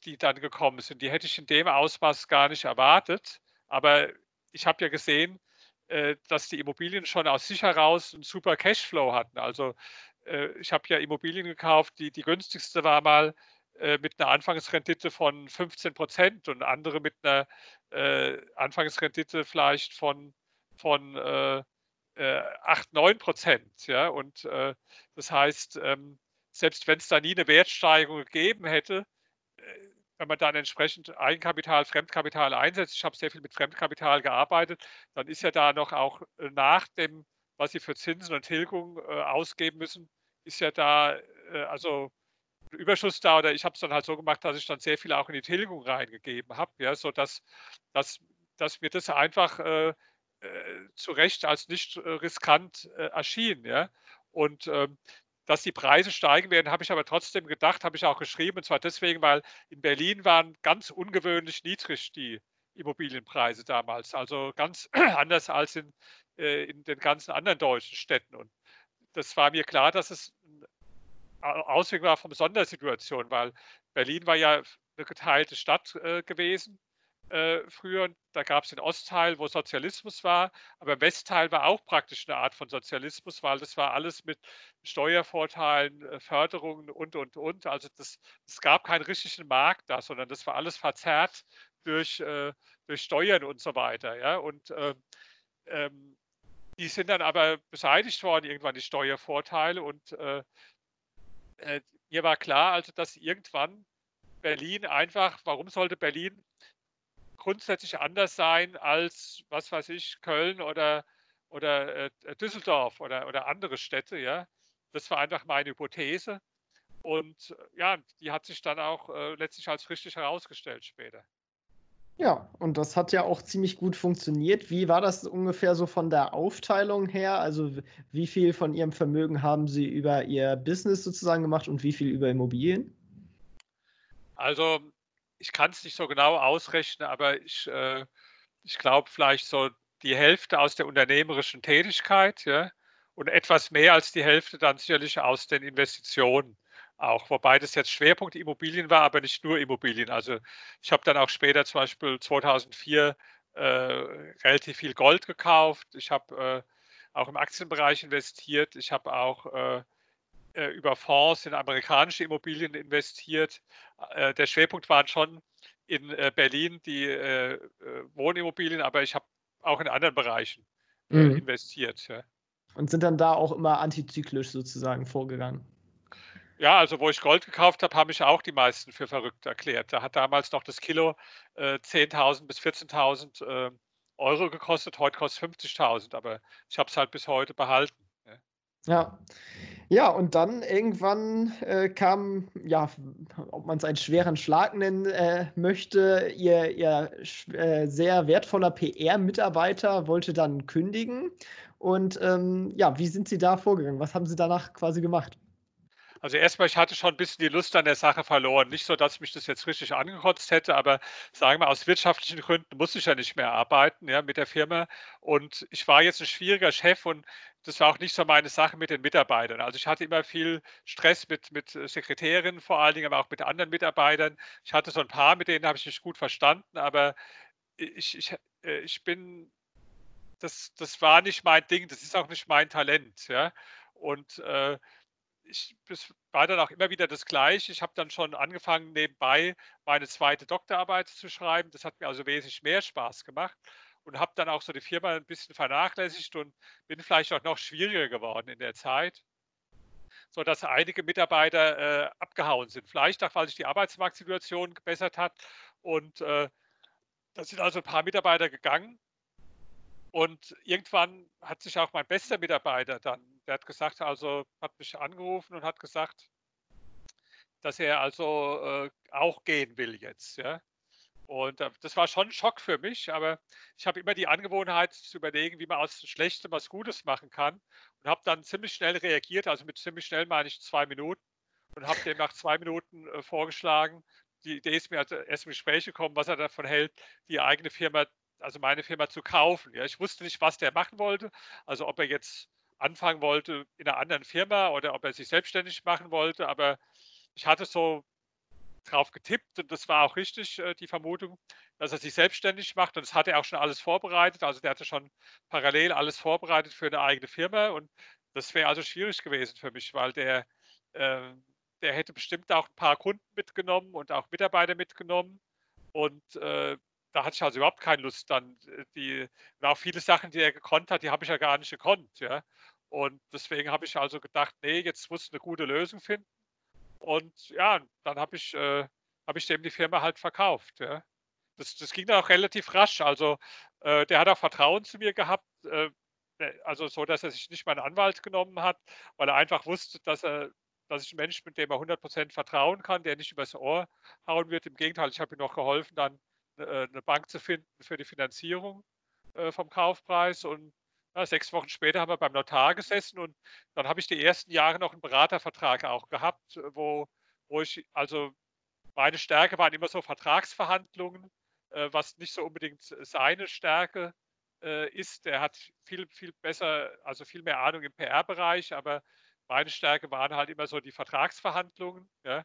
die dann gekommen sind, die hätte ich in dem Ausmaß gar nicht erwartet. Aber ich habe ja gesehen, äh, dass die Immobilien schon aus sich heraus einen super Cashflow hatten. Also äh, ich habe ja Immobilien gekauft, die, die günstigste war mal äh, mit einer Anfangsrendite von 15 Prozent und andere mit einer Anfangsrendite vielleicht von, von 8, 9 Prozent. Und das heißt, ähm, selbst wenn es da nie eine Wertsteigerung gegeben hätte, wenn man dann entsprechend Eigenkapital, Fremdkapital einsetzt, ich habe sehr viel mit Fremdkapital gearbeitet, dann ist ja da noch auch äh, nach dem, was Sie für Zinsen und Tilgung äh, ausgeben müssen, ist ja da äh, also Überschuss da oder ich habe es dann halt so gemacht, dass ich dann sehr viel auch in die Tilgung reingegeben habe, ja, sodass dass, dass mir das einfach äh, äh zu Recht als nicht äh, riskant erschien. Ja. Und ähm, dass die Preise steigen werden, habe ich aber trotzdem gedacht, habe ich auch geschrieben, und zwar deswegen, weil in Berlin waren ganz ungewöhnlich niedrig die Immobilienpreise damals, also ganz anders als in, äh, in den ganzen anderen deutschen Städten. Und das war mir klar, dass es Auswirkung war von Sondersituation, weil Berlin war ja eine geteilte Stadt äh, gewesen äh, früher. Da gab es den Ostteil, wo Sozialismus war, aber Westteil war auch praktisch eine Art von Sozialismus, weil das war alles mit Steuervorteilen, äh, Förderungen und, und, und. Also das, es gab keinen richtigen Markt da, sondern das war alles verzerrt durch, äh, durch Steuern und so weiter. Ja? Und ähm, ähm, die sind dann aber beseitigt worden, irgendwann die Steuervorteile. Und äh, äh, mir war klar, also dass irgendwann Berlin einfach, warum sollte Berlin grundsätzlich anders sein als, was weiß ich, Köln oder, oder äh, Düsseldorf oder, oder andere Städte. Ja? Das war einfach meine Hypothese. Und äh, ja, die hat sich dann auch äh, letztlich als richtig herausgestellt später. Ja, und das hat ja auch ziemlich gut funktioniert. Wie war das ungefähr so von der Aufteilung her? Also wie viel von Ihrem Vermögen haben Sie über Ihr Business sozusagen gemacht und wie viel über Immobilien? Also ich kann es nicht so genau ausrechnen, aber ich, äh, ich glaube vielleicht so die Hälfte aus der unternehmerischen Tätigkeit ja, und etwas mehr als die Hälfte dann sicherlich aus den Investitionen auch, wobei das jetzt Schwerpunkt Immobilien war, aber nicht nur Immobilien. Also ich habe dann auch später zum Beispiel 2004 äh, relativ viel Gold gekauft. Ich habe äh, auch im Aktienbereich investiert. Ich habe auch äh, äh, über Fonds in amerikanische Immobilien investiert. Äh, der Schwerpunkt waren schon in äh, Berlin die äh, äh, Wohnimmobilien, aber ich habe auch in anderen Bereichen äh, mhm. investiert. Ja. Und sind dann da auch immer antizyklisch sozusagen vorgegangen? Ja, also wo ich Gold gekauft habe, haben mich auch die meisten für verrückt erklärt. Da hat damals noch das Kilo äh, 10.000 bis 14.000 äh, Euro gekostet, heute kostet 50.000, aber ich habe es halt bis heute behalten. Ja. ja. Und dann irgendwann äh, kam, ja, ob man es einen schweren Schlag nennen äh, möchte, ihr, ihr äh, sehr wertvoller PR-Mitarbeiter wollte dann kündigen. Und ähm, ja, wie sind Sie da vorgegangen? Was haben Sie danach quasi gemacht? Also erstmal, ich hatte schon ein bisschen die Lust an der Sache verloren. Nicht so, dass mich das jetzt richtig angekotzt hätte, aber sagen wir, aus wirtschaftlichen Gründen musste ich ja nicht mehr arbeiten ja, mit der Firma. Und ich war jetzt ein schwieriger Chef und das war auch nicht so meine Sache mit den Mitarbeitern. Also ich hatte immer viel Stress mit, mit Sekretärinnen vor allen Dingen, aber auch mit anderen Mitarbeitern. Ich hatte so ein paar, mit denen habe ich mich gut verstanden, aber ich, ich, äh, ich bin, das, das war nicht mein Ding, das ist auch nicht mein Talent. Ja? Und äh, ich, es war dann auch immer wieder das Gleiche. Ich habe dann schon angefangen, nebenbei meine zweite Doktorarbeit zu schreiben. Das hat mir also wesentlich mehr Spaß gemacht und habe dann auch so die Firma ein bisschen vernachlässigt und bin vielleicht auch noch schwieriger geworden in der Zeit, so dass einige Mitarbeiter äh, abgehauen sind. Vielleicht auch, weil sich die Arbeitsmarktsituation gebessert hat und äh, da sind also ein paar Mitarbeiter gegangen und irgendwann hat sich auch mein bester Mitarbeiter dann, der hat gesagt, also hat mich angerufen und hat gesagt, dass er also äh, auch gehen will jetzt. Ja? Und äh, das war schon ein Schock für mich, aber ich habe immer die Angewohnheit zu überlegen, wie man aus Schlechtem was Gutes machen kann und habe dann ziemlich schnell reagiert, also mit ziemlich schnell meine ich zwei Minuten und habe dem nach zwei Minuten äh, vorgeschlagen, die Idee ist mir also erst im Gespräch gekommen, was er davon hält, die eigene Firma, also meine Firma zu kaufen. Ja, ich wusste nicht, was der machen wollte, also ob er jetzt anfangen wollte in einer anderen Firma oder ob er sich selbstständig machen wollte, aber ich hatte so drauf getippt und das war auch richtig, äh, die Vermutung, dass er sich selbstständig macht und das hatte er auch schon alles vorbereitet. Also der hatte schon parallel alles vorbereitet für eine eigene Firma und das wäre also schwierig gewesen für mich, weil der, äh, der hätte bestimmt auch ein paar Kunden mitgenommen und auch Mitarbeiter mitgenommen und äh, da hatte ich also überhaupt keine Lust dann. Äh, die, auch viele Sachen, die er gekonnt hat, die habe ich ja gar nicht gekonnt. Ja? Und deswegen habe ich also gedacht, nee, jetzt muss eine gute Lösung finden. Und ja, dann habe ich, äh, hab ich dem die Firma halt verkauft. Ja. Das, das ging dann auch relativ rasch. Also äh, der hat auch Vertrauen zu mir gehabt. Äh, also so, dass er sich nicht meinen Anwalt genommen hat, weil er einfach wusste, dass er dass ich ein Mensch bin, dem er 100% vertrauen kann, der nicht übers Ohr hauen wird. Im Gegenteil, ich habe ihm noch geholfen, dann äh, eine Bank zu finden für die Finanzierung äh, vom Kaufpreis. Und ja, sechs Wochen später haben wir beim Notar gesessen und dann habe ich die ersten Jahre noch einen Beratervertrag auch gehabt, wo, wo ich, also meine Stärke waren immer so Vertragsverhandlungen, äh, was nicht so unbedingt seine Stärke äh, ist. Er hat viel, viel besser, also viel mehr Ahnung im PR-Bereich, aber meine Stärke waren halt immer so die Vertragsverhandlungen. Ja?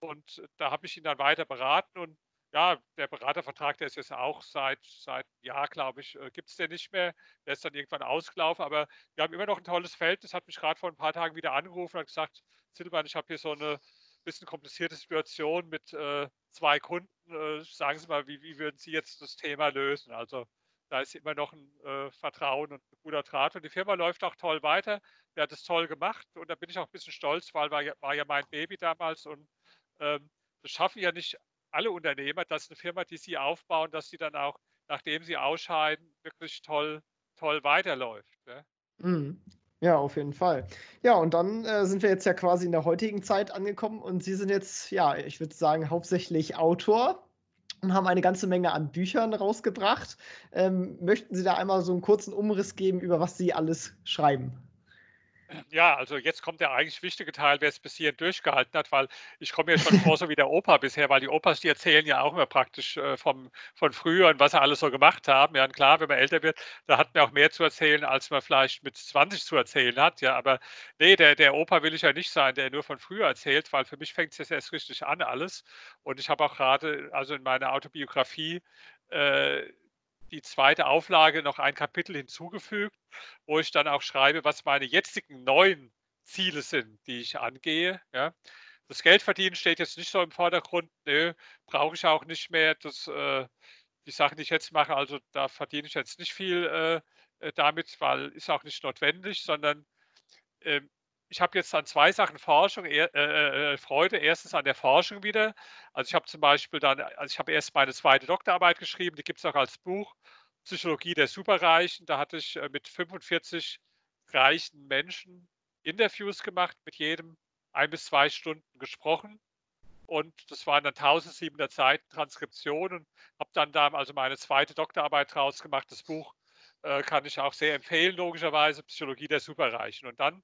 Und da habe ich ihn dann weiter beraten und ja, der Beratervertrag, der ist jetzt auch seit, seit Jahr, glaube ich, äh, gibt es den nicht mehr. Der ist dann irgendwann ausgelaufen, aber wir haben immer noch ein tolles Feld. Das hat mich gerade vor ein paar Tagen wieder angerufen und hat gesagt, Silvan, ich habe hier so eine bisschen komplizierte Situation mit äh, zwei Kunden. Äh, sagen Sie mal, wie, wie würden Sie jetzt das Thema lösen? Also da ist immer noch ein äh, Vertrauen und ein guter Draht. Und die Firma läuft auch toll weiter. Der hat es toll gemacht und da bin ich auch ein bisschen stolz, weil war ja, war ja mein Baby damals und ähm, das schaffen ja nicht alle Unternehmer, dass eine Firma, die sie aufbauen, dass sie dann auch, nachdem sie ausscheiden, wirklich toll, toll weiterläuft. Ja, mhm. ja auf jeden Fall. Ja, und dann äh, sind wir jetzt ja quasi in der heutigen Zeit angekommen und Sie sind jetzt, ja, ich würde sagen, hauptsächlich Autor und haben eine ganze Menge an Büchern rausgebracht. Ähm, möchten Sie da einmal so einen kurzen Umriss geben, über was Sie alles schreiben? Ja, also jetzt kommt der eigentlich wichtige Teil, wer es bis hierhin durchgehalten hat, weil ich komme mir schon vor so wie der Opa bisher, weil die Opas, die erzählen ja auch immer praktisch äh, vom, von früher und was sie alles so gemacht haben. Ja, und klar, wenn man älter wird, da hat man auch mehr zu erzählen, als man vielleicht mit 20 zu erzählen hat. Ja, aber nee, der, der Opa will ich ja nicht sein, der nur von früher erzählt, weil für mich fängt es jetzt erst richtig an alles. Und ich habe auch gerade, also in meiner Autobiografie, äh, die zweite Auflage noch ein Kapitel hinzugefügt, wo ich dann auch schreibe, was meine jetzigen neuen Ziele sind, die ich angehe. Ja. Das Geldverdienen steht jetzt nicht so im Vordergrund. Brauche ich auch nicht mehr. Das, äh, die Sachen, die ich jetzt mache, also da verdiene ich jetzt nicht viel äh, äh damit, weil ist auch nicht notwendig, sondern äh, ich habe jetzt an zwei Sachen Forschung, äh, äh, Freude. Erstens an der Forschung wieder. Also ich habe zum Beispiel dann, also ich habe erst meine zweite Doktorarbeit geschrieben, die gibt es auch als Buch, Psychologie der Superreichen. Da hatte ich äh, mit 45 reichen Menschen Interviews gemacht, mit jedem ein bis zwei Stunden gesprochen. Und das waren dann 1700 Seiten Transkription und habe dann da also meine zweite Doktorarbeit draus gemacht. Das Buch äh, kann ich auch sehr empfehlen, logischerweise, Psychologie der Superreichen. Und dann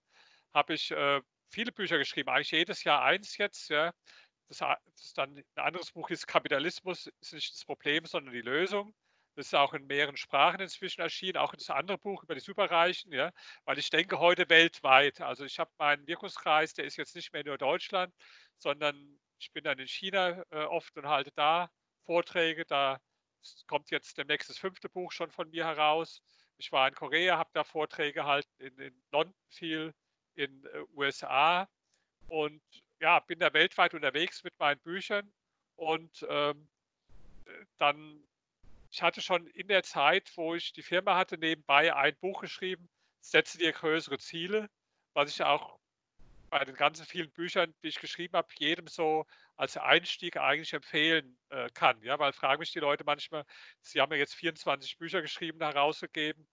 habe ich äh, viele Bücher geschrieben, eigentlich jedes Jahr eins jetzt. Ja. Das, das dann ein anderes Buch ist Kapitalismus ist nicht das Problem, sondern die Lösung. Das ist auch in mehreren Sprachen inzwischen erschienen, auch das andere Buch über die Superreichen, ja, weil ich denke heute weltweit. Also ich habe meinen Wirkungskreis, der ist jetzt nicht mehr nur Deutschland, sondern ich bin dann in China äh, oft und halte da Vorträge. Da kommt jetzt demnächst das fünfte Buch schon von mir heraus. Ich war in Korea, habe da Vorträge gehalten, in, in London viel, in äh, USA und ja, bin da weltweit unterwegs mit meinen Büchern. Und ähm, dann ich hatte schon in der Zeit, wo ich die Firma hatte, nebenbei ein Buch geschrieben, Setze dir größere Ziele, was ich auch bei den ganzen vielen Büchern, die ich geschrieben habe, jedem so als Einstieg eigentlich empfehlen äh, kann. Ja, weil fragen mich die Leute manchmal, sie haben ja jetzt 24 Bücher geschrieben, herausgegeben,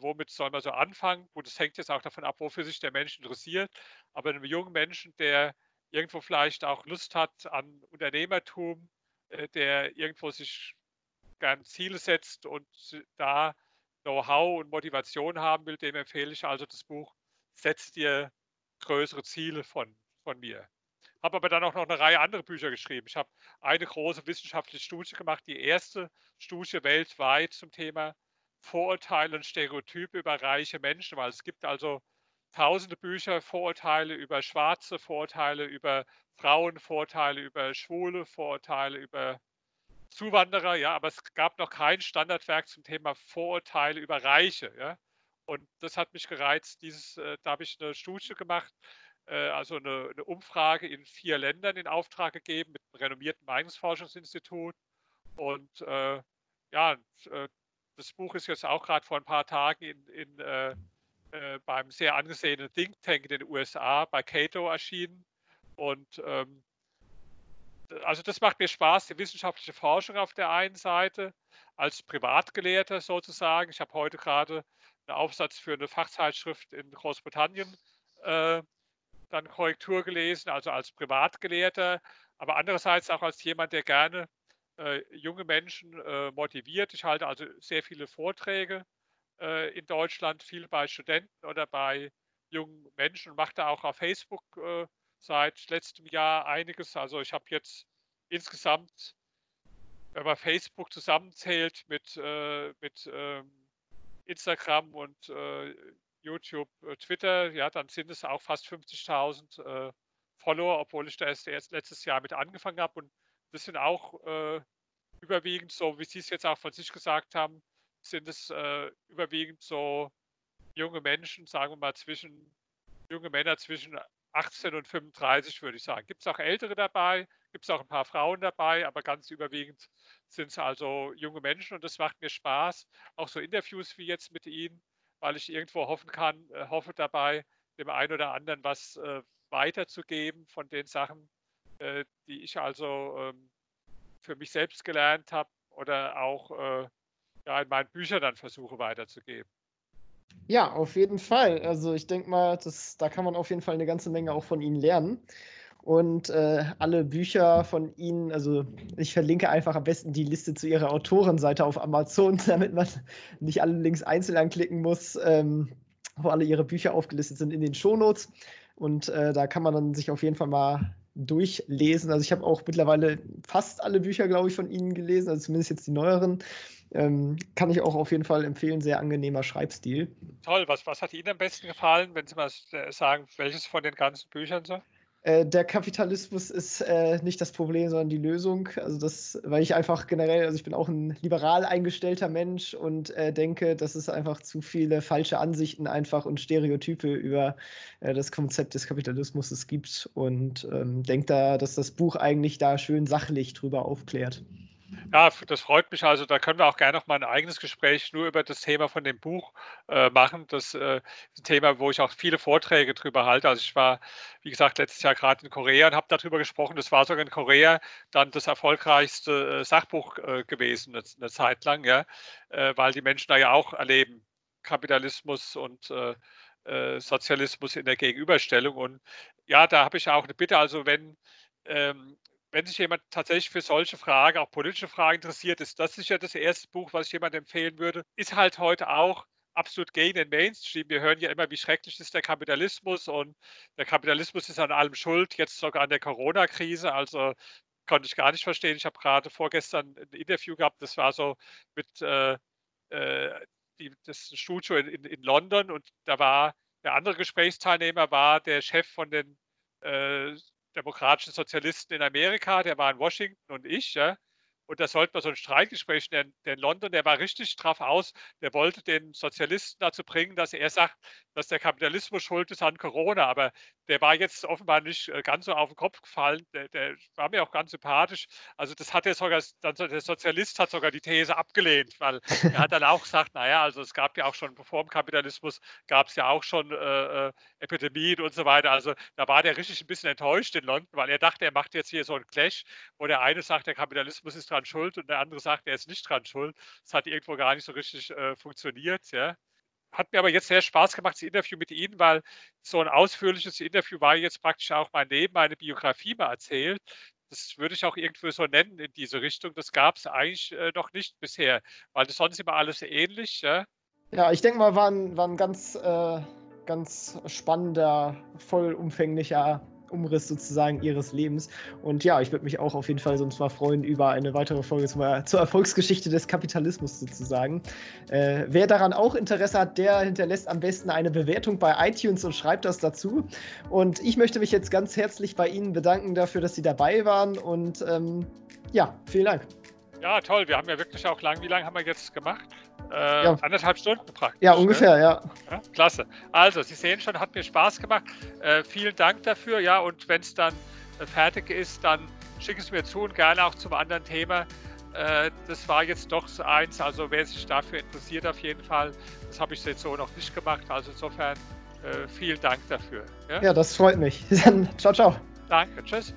womit soll man so anfangen? Gut, das hängt jetzt auch davon ab, wofür sich der Mensch interessiert. Aber einem jungen Menschen, der irgendwo vielleicht auch Lust hat an Unternehmertum, äh, der irgendwo sich gern Ziele setzt und da Know-how und Motivation haben will, dem empfehle ich also das Buch Setz dir größere Ziele von, von mir. Habe aber dann auch noch eine Reihe anderer Bücher geschrieben. Ich habe eine große wissenschaftliche Studie gemacht, die erste Studie weltweit zum Thema Vorurteile und Stereotype über reiche Menschen, weil es gibt also tausende Bücher, Vorurteile über Schwarze, Vorurteile über Frauen, Vorurteile über Schwule, Vorurteile über Zuwanderer, ja, aber es gab noch kein Standardwerk zum Thema Vorurteile über Reiche, ja. Und das hat mich gereizt. Dieses, äh, da habe ich eine Studie gemacht, äh, also eine, eine, Umfrage in vier Ländern in Auftrag gegeben mit einem renommierten Meinungsforschungsinstitut. Und äh, ja, äh, das Buch ist jetzt auch gerade vor ein paar Tagen in, in äh, äh, beim sehr angesehenen Think Tank in den USA bei Cato erschienen. Und ähm, also das macht mir Spaß, die wissenschaftliche Forschung auf der einen Seite, als Privatgelehrter sozusagen. Ich habe heute gerade einen Aufsatz für eine Fachzeitschrift in Großbritannien äh, dann Korrektur gelesen, also als Privatgelehrter, aber andererseits auch als jemand, der gerne äh, junge Menschen äh, motiviert. Ich halte also sehr viele Vorträge äh, in Deutschland, viel bei Studenten oder bei jungen Menschen und mache da auch auf Facebook äh, seit letztem Jahr einiges. Also ich habe jetzt insgesamt, wenn man Facebook zusammenzählt mit, äh, mit ähm, Instagram und YouTube, Twitter, ja, dann sind es auch fast 50.000 äh, Follower, obwohl ich da erst, letztes Jahr mit angefangen habe. Und das sind auch äh, überwiegend so, wie Sie es jetzt auch von sich gesagt haben, sind es äh, überwiegend so junge Menschen, sagen wir mal zwischen junge Männer zwischen 18 und 35, würde ich sagen. Gibt es auch Ältere dabei, gibt es auch ein paar Frauen dabei, aber ganz überwiegend sind es also junge Menschen und das macht mir Spaß. Auch so Interviews wie jetzt mit Ihnen, weil ich irgendwo hoffen kann, äh, hoffe dabei, dem einen oder anderen was äh, weiterzugeben von den Sachen, äh, die ich also ähm, für mich selbst gelernt habe oder auch äh, ja, in meinen Büchern dann versuche weiterzugeben. Ja, auf jeden Fall. Also ich denke mal, das, da kann man auf jeden Fall eine ganze Menge auch von Ihnen lernen. Und äh, alle Bücher von Ihnen, also ich verlinke einfach am besten die Liste zu Ihrer Autorenseite auf Amazon, damit man nicht alle Links einzeln anklicken muss, ähm, wo alle Ihre Bücher aufgelistet sind in den Shownotes. Und äh, da kann man dann sich auf jeden Fall mal durchlesen. Also ich habe auch mittlerweile fast alle Bücher, glaube ich, von Ihnen gelesen, also zumindest jetzt die neueren. Ähm, kann ich auch auf jeden Fall empfehlen, sehr angenehmer Schreibstil. Toll, was, was hat Ihnen am besten gefallen, wenn Sie mal sagen, welches von den ganzen Büchern so? Äh, der Kapitalismus ist äh, nicht das Problem, sondern die Lösung. Also das, weil ich einfach generell, also ich bin auch ein liberal eingestellter Mensch und äh, denke, dass es einfach zu viele falsche Ansichten einfach und Stereotype über äh, das Konzept des Kapitalismus gibt und ähm, denke da, dass das Buch eigentlich da schön sachlich drüber aufklärt. Ja, das freut mich. Also da können wir auch gerne noch mal ein eigenes Gespräch nur über das Thema von dem Buch äh, machen. Das äh, ist ein Thema, wo ich auch viele Vorträge drüber halte. Also ich war, wie gesagt, letztes Jahr gerade in Korea und habe darüber gesprochen. Das war sogar in Korea dann das erfolgreichste äh, Sachbuch äh, gewesen, eine, eine, Zeit lang, ja, äh, weil die Menschen da ja auch erleben, Kapitalismus und äh, Sozialismus in der Gegenüberstellung. Und ja, da habe ich auch eine Bitte. Also wenn ähm, wenn sich jemand tatsächlich für solche Fragen, auch politische Fragen interessiert, ist das sicher das erste Buch, was ich jemandem empfehlen würde. Ist halt heute auch absolut gegen den Mainstream. Wir hören ja immer, wie schrecklich ist der Kapitalismus und der Kapitalismus ist an allem schuld, jetzt sogar an der Corona-Krise. Also konnte ich gar nicht verstehen. Ich habe gerade vorgestern ein Interview gehabt, das war so mit äh, äh, die, das Studio in, in, in, London und da war der andere Gesprächsteilnehmer war der Chef von den äh, demokratischen Sozialisten in Amerika, der war in Washington und ich, ja. Und da sollte man so ein Streitgespräch nennen. Der in London, der war richtig drauf aus, der wollte den Sozialisten dazu bringen, dass er sagt, dass der Kapitalismus schuld ist an Corona. Aber der war jetzt offenbar nicht äh, ganz so auf den Kopf gefallen. Der, der war mir auch ganz sympathisch. Also das hat er sogar, der Sozialist hat sogar die These abgelehnt, weil er hat dann auch gesagt, naja, also es gab ja auch schon vor dem Kapitalismus, gab es ja auch schon äh, äh, Epidemien und so weiter. Also da war der richtig ein bisschen enttäuscht in London, weil er dachte, er macht jetzt hier so einen Clash, wo der eine sagt, der Kapitalismus ist dran schuld und der andere sagt, er ist nicht dran schuld. Das hat irgendwo gar nicht so richtig äh, funktioniert, ja hat mir aber jetzt sehr Spaß gemacht, das Interview mit Ihnen, weil so ein ausführliches Interview war jetzt praktisch auch mein Leben, meine Biografie mal erzählt. Das würde ich auch irgendwo so nennen in diese Richtung. Das gab es eigentlich äh, noch nicht bisher, weil das sonst immer alles ähnlich. Ja, ja ich denke mal, war ein, war ein ganz, äh, ganz spannender, vollumfänglicher Umriss sozusagen ihres Lebens. Und ja, ich würde mich auch auf jeden Fall sonst mal freuen über eine weitere Folge zur, zur Erfolgsgeschichte des Kapitalismus sozusagen. Äh, wer daran auch Interesse hat, der hinterlässt am besten eine Bewertung bei iTunes und schreibt das dazu. Und ich möchte mich jetzt ganz herzlich bei Ihnen bedanken dafür, dass Sie dabei waren. Und ähm, ja, vielen Dank. Ja, toll. Wir haben ja wirklich auch lang, wie lange haben wir jetzt gemacht? Äh, ja. Anderthalb Stunden praktisch. Ja, ungefähr, ne? ja. ja. Klasse. Also, Sie sehen schon, hat mir Spaß gemacht. Äh, vielen Dank dafür. Ja, und wenn es dann äh, fertig ist, dann schicken Sie mir zu und gerne auch zum anderen Thema. Äh, das war jetzt doch eins, also wer sich dafür interessiert, auf jeden Fall. Das habe ich jetzt so noch nicht gemacht. Also insofern äh, vielen Dank dafür. Ja? ja, das freut mich. Dann ciao, ciao. Danke, tschüss.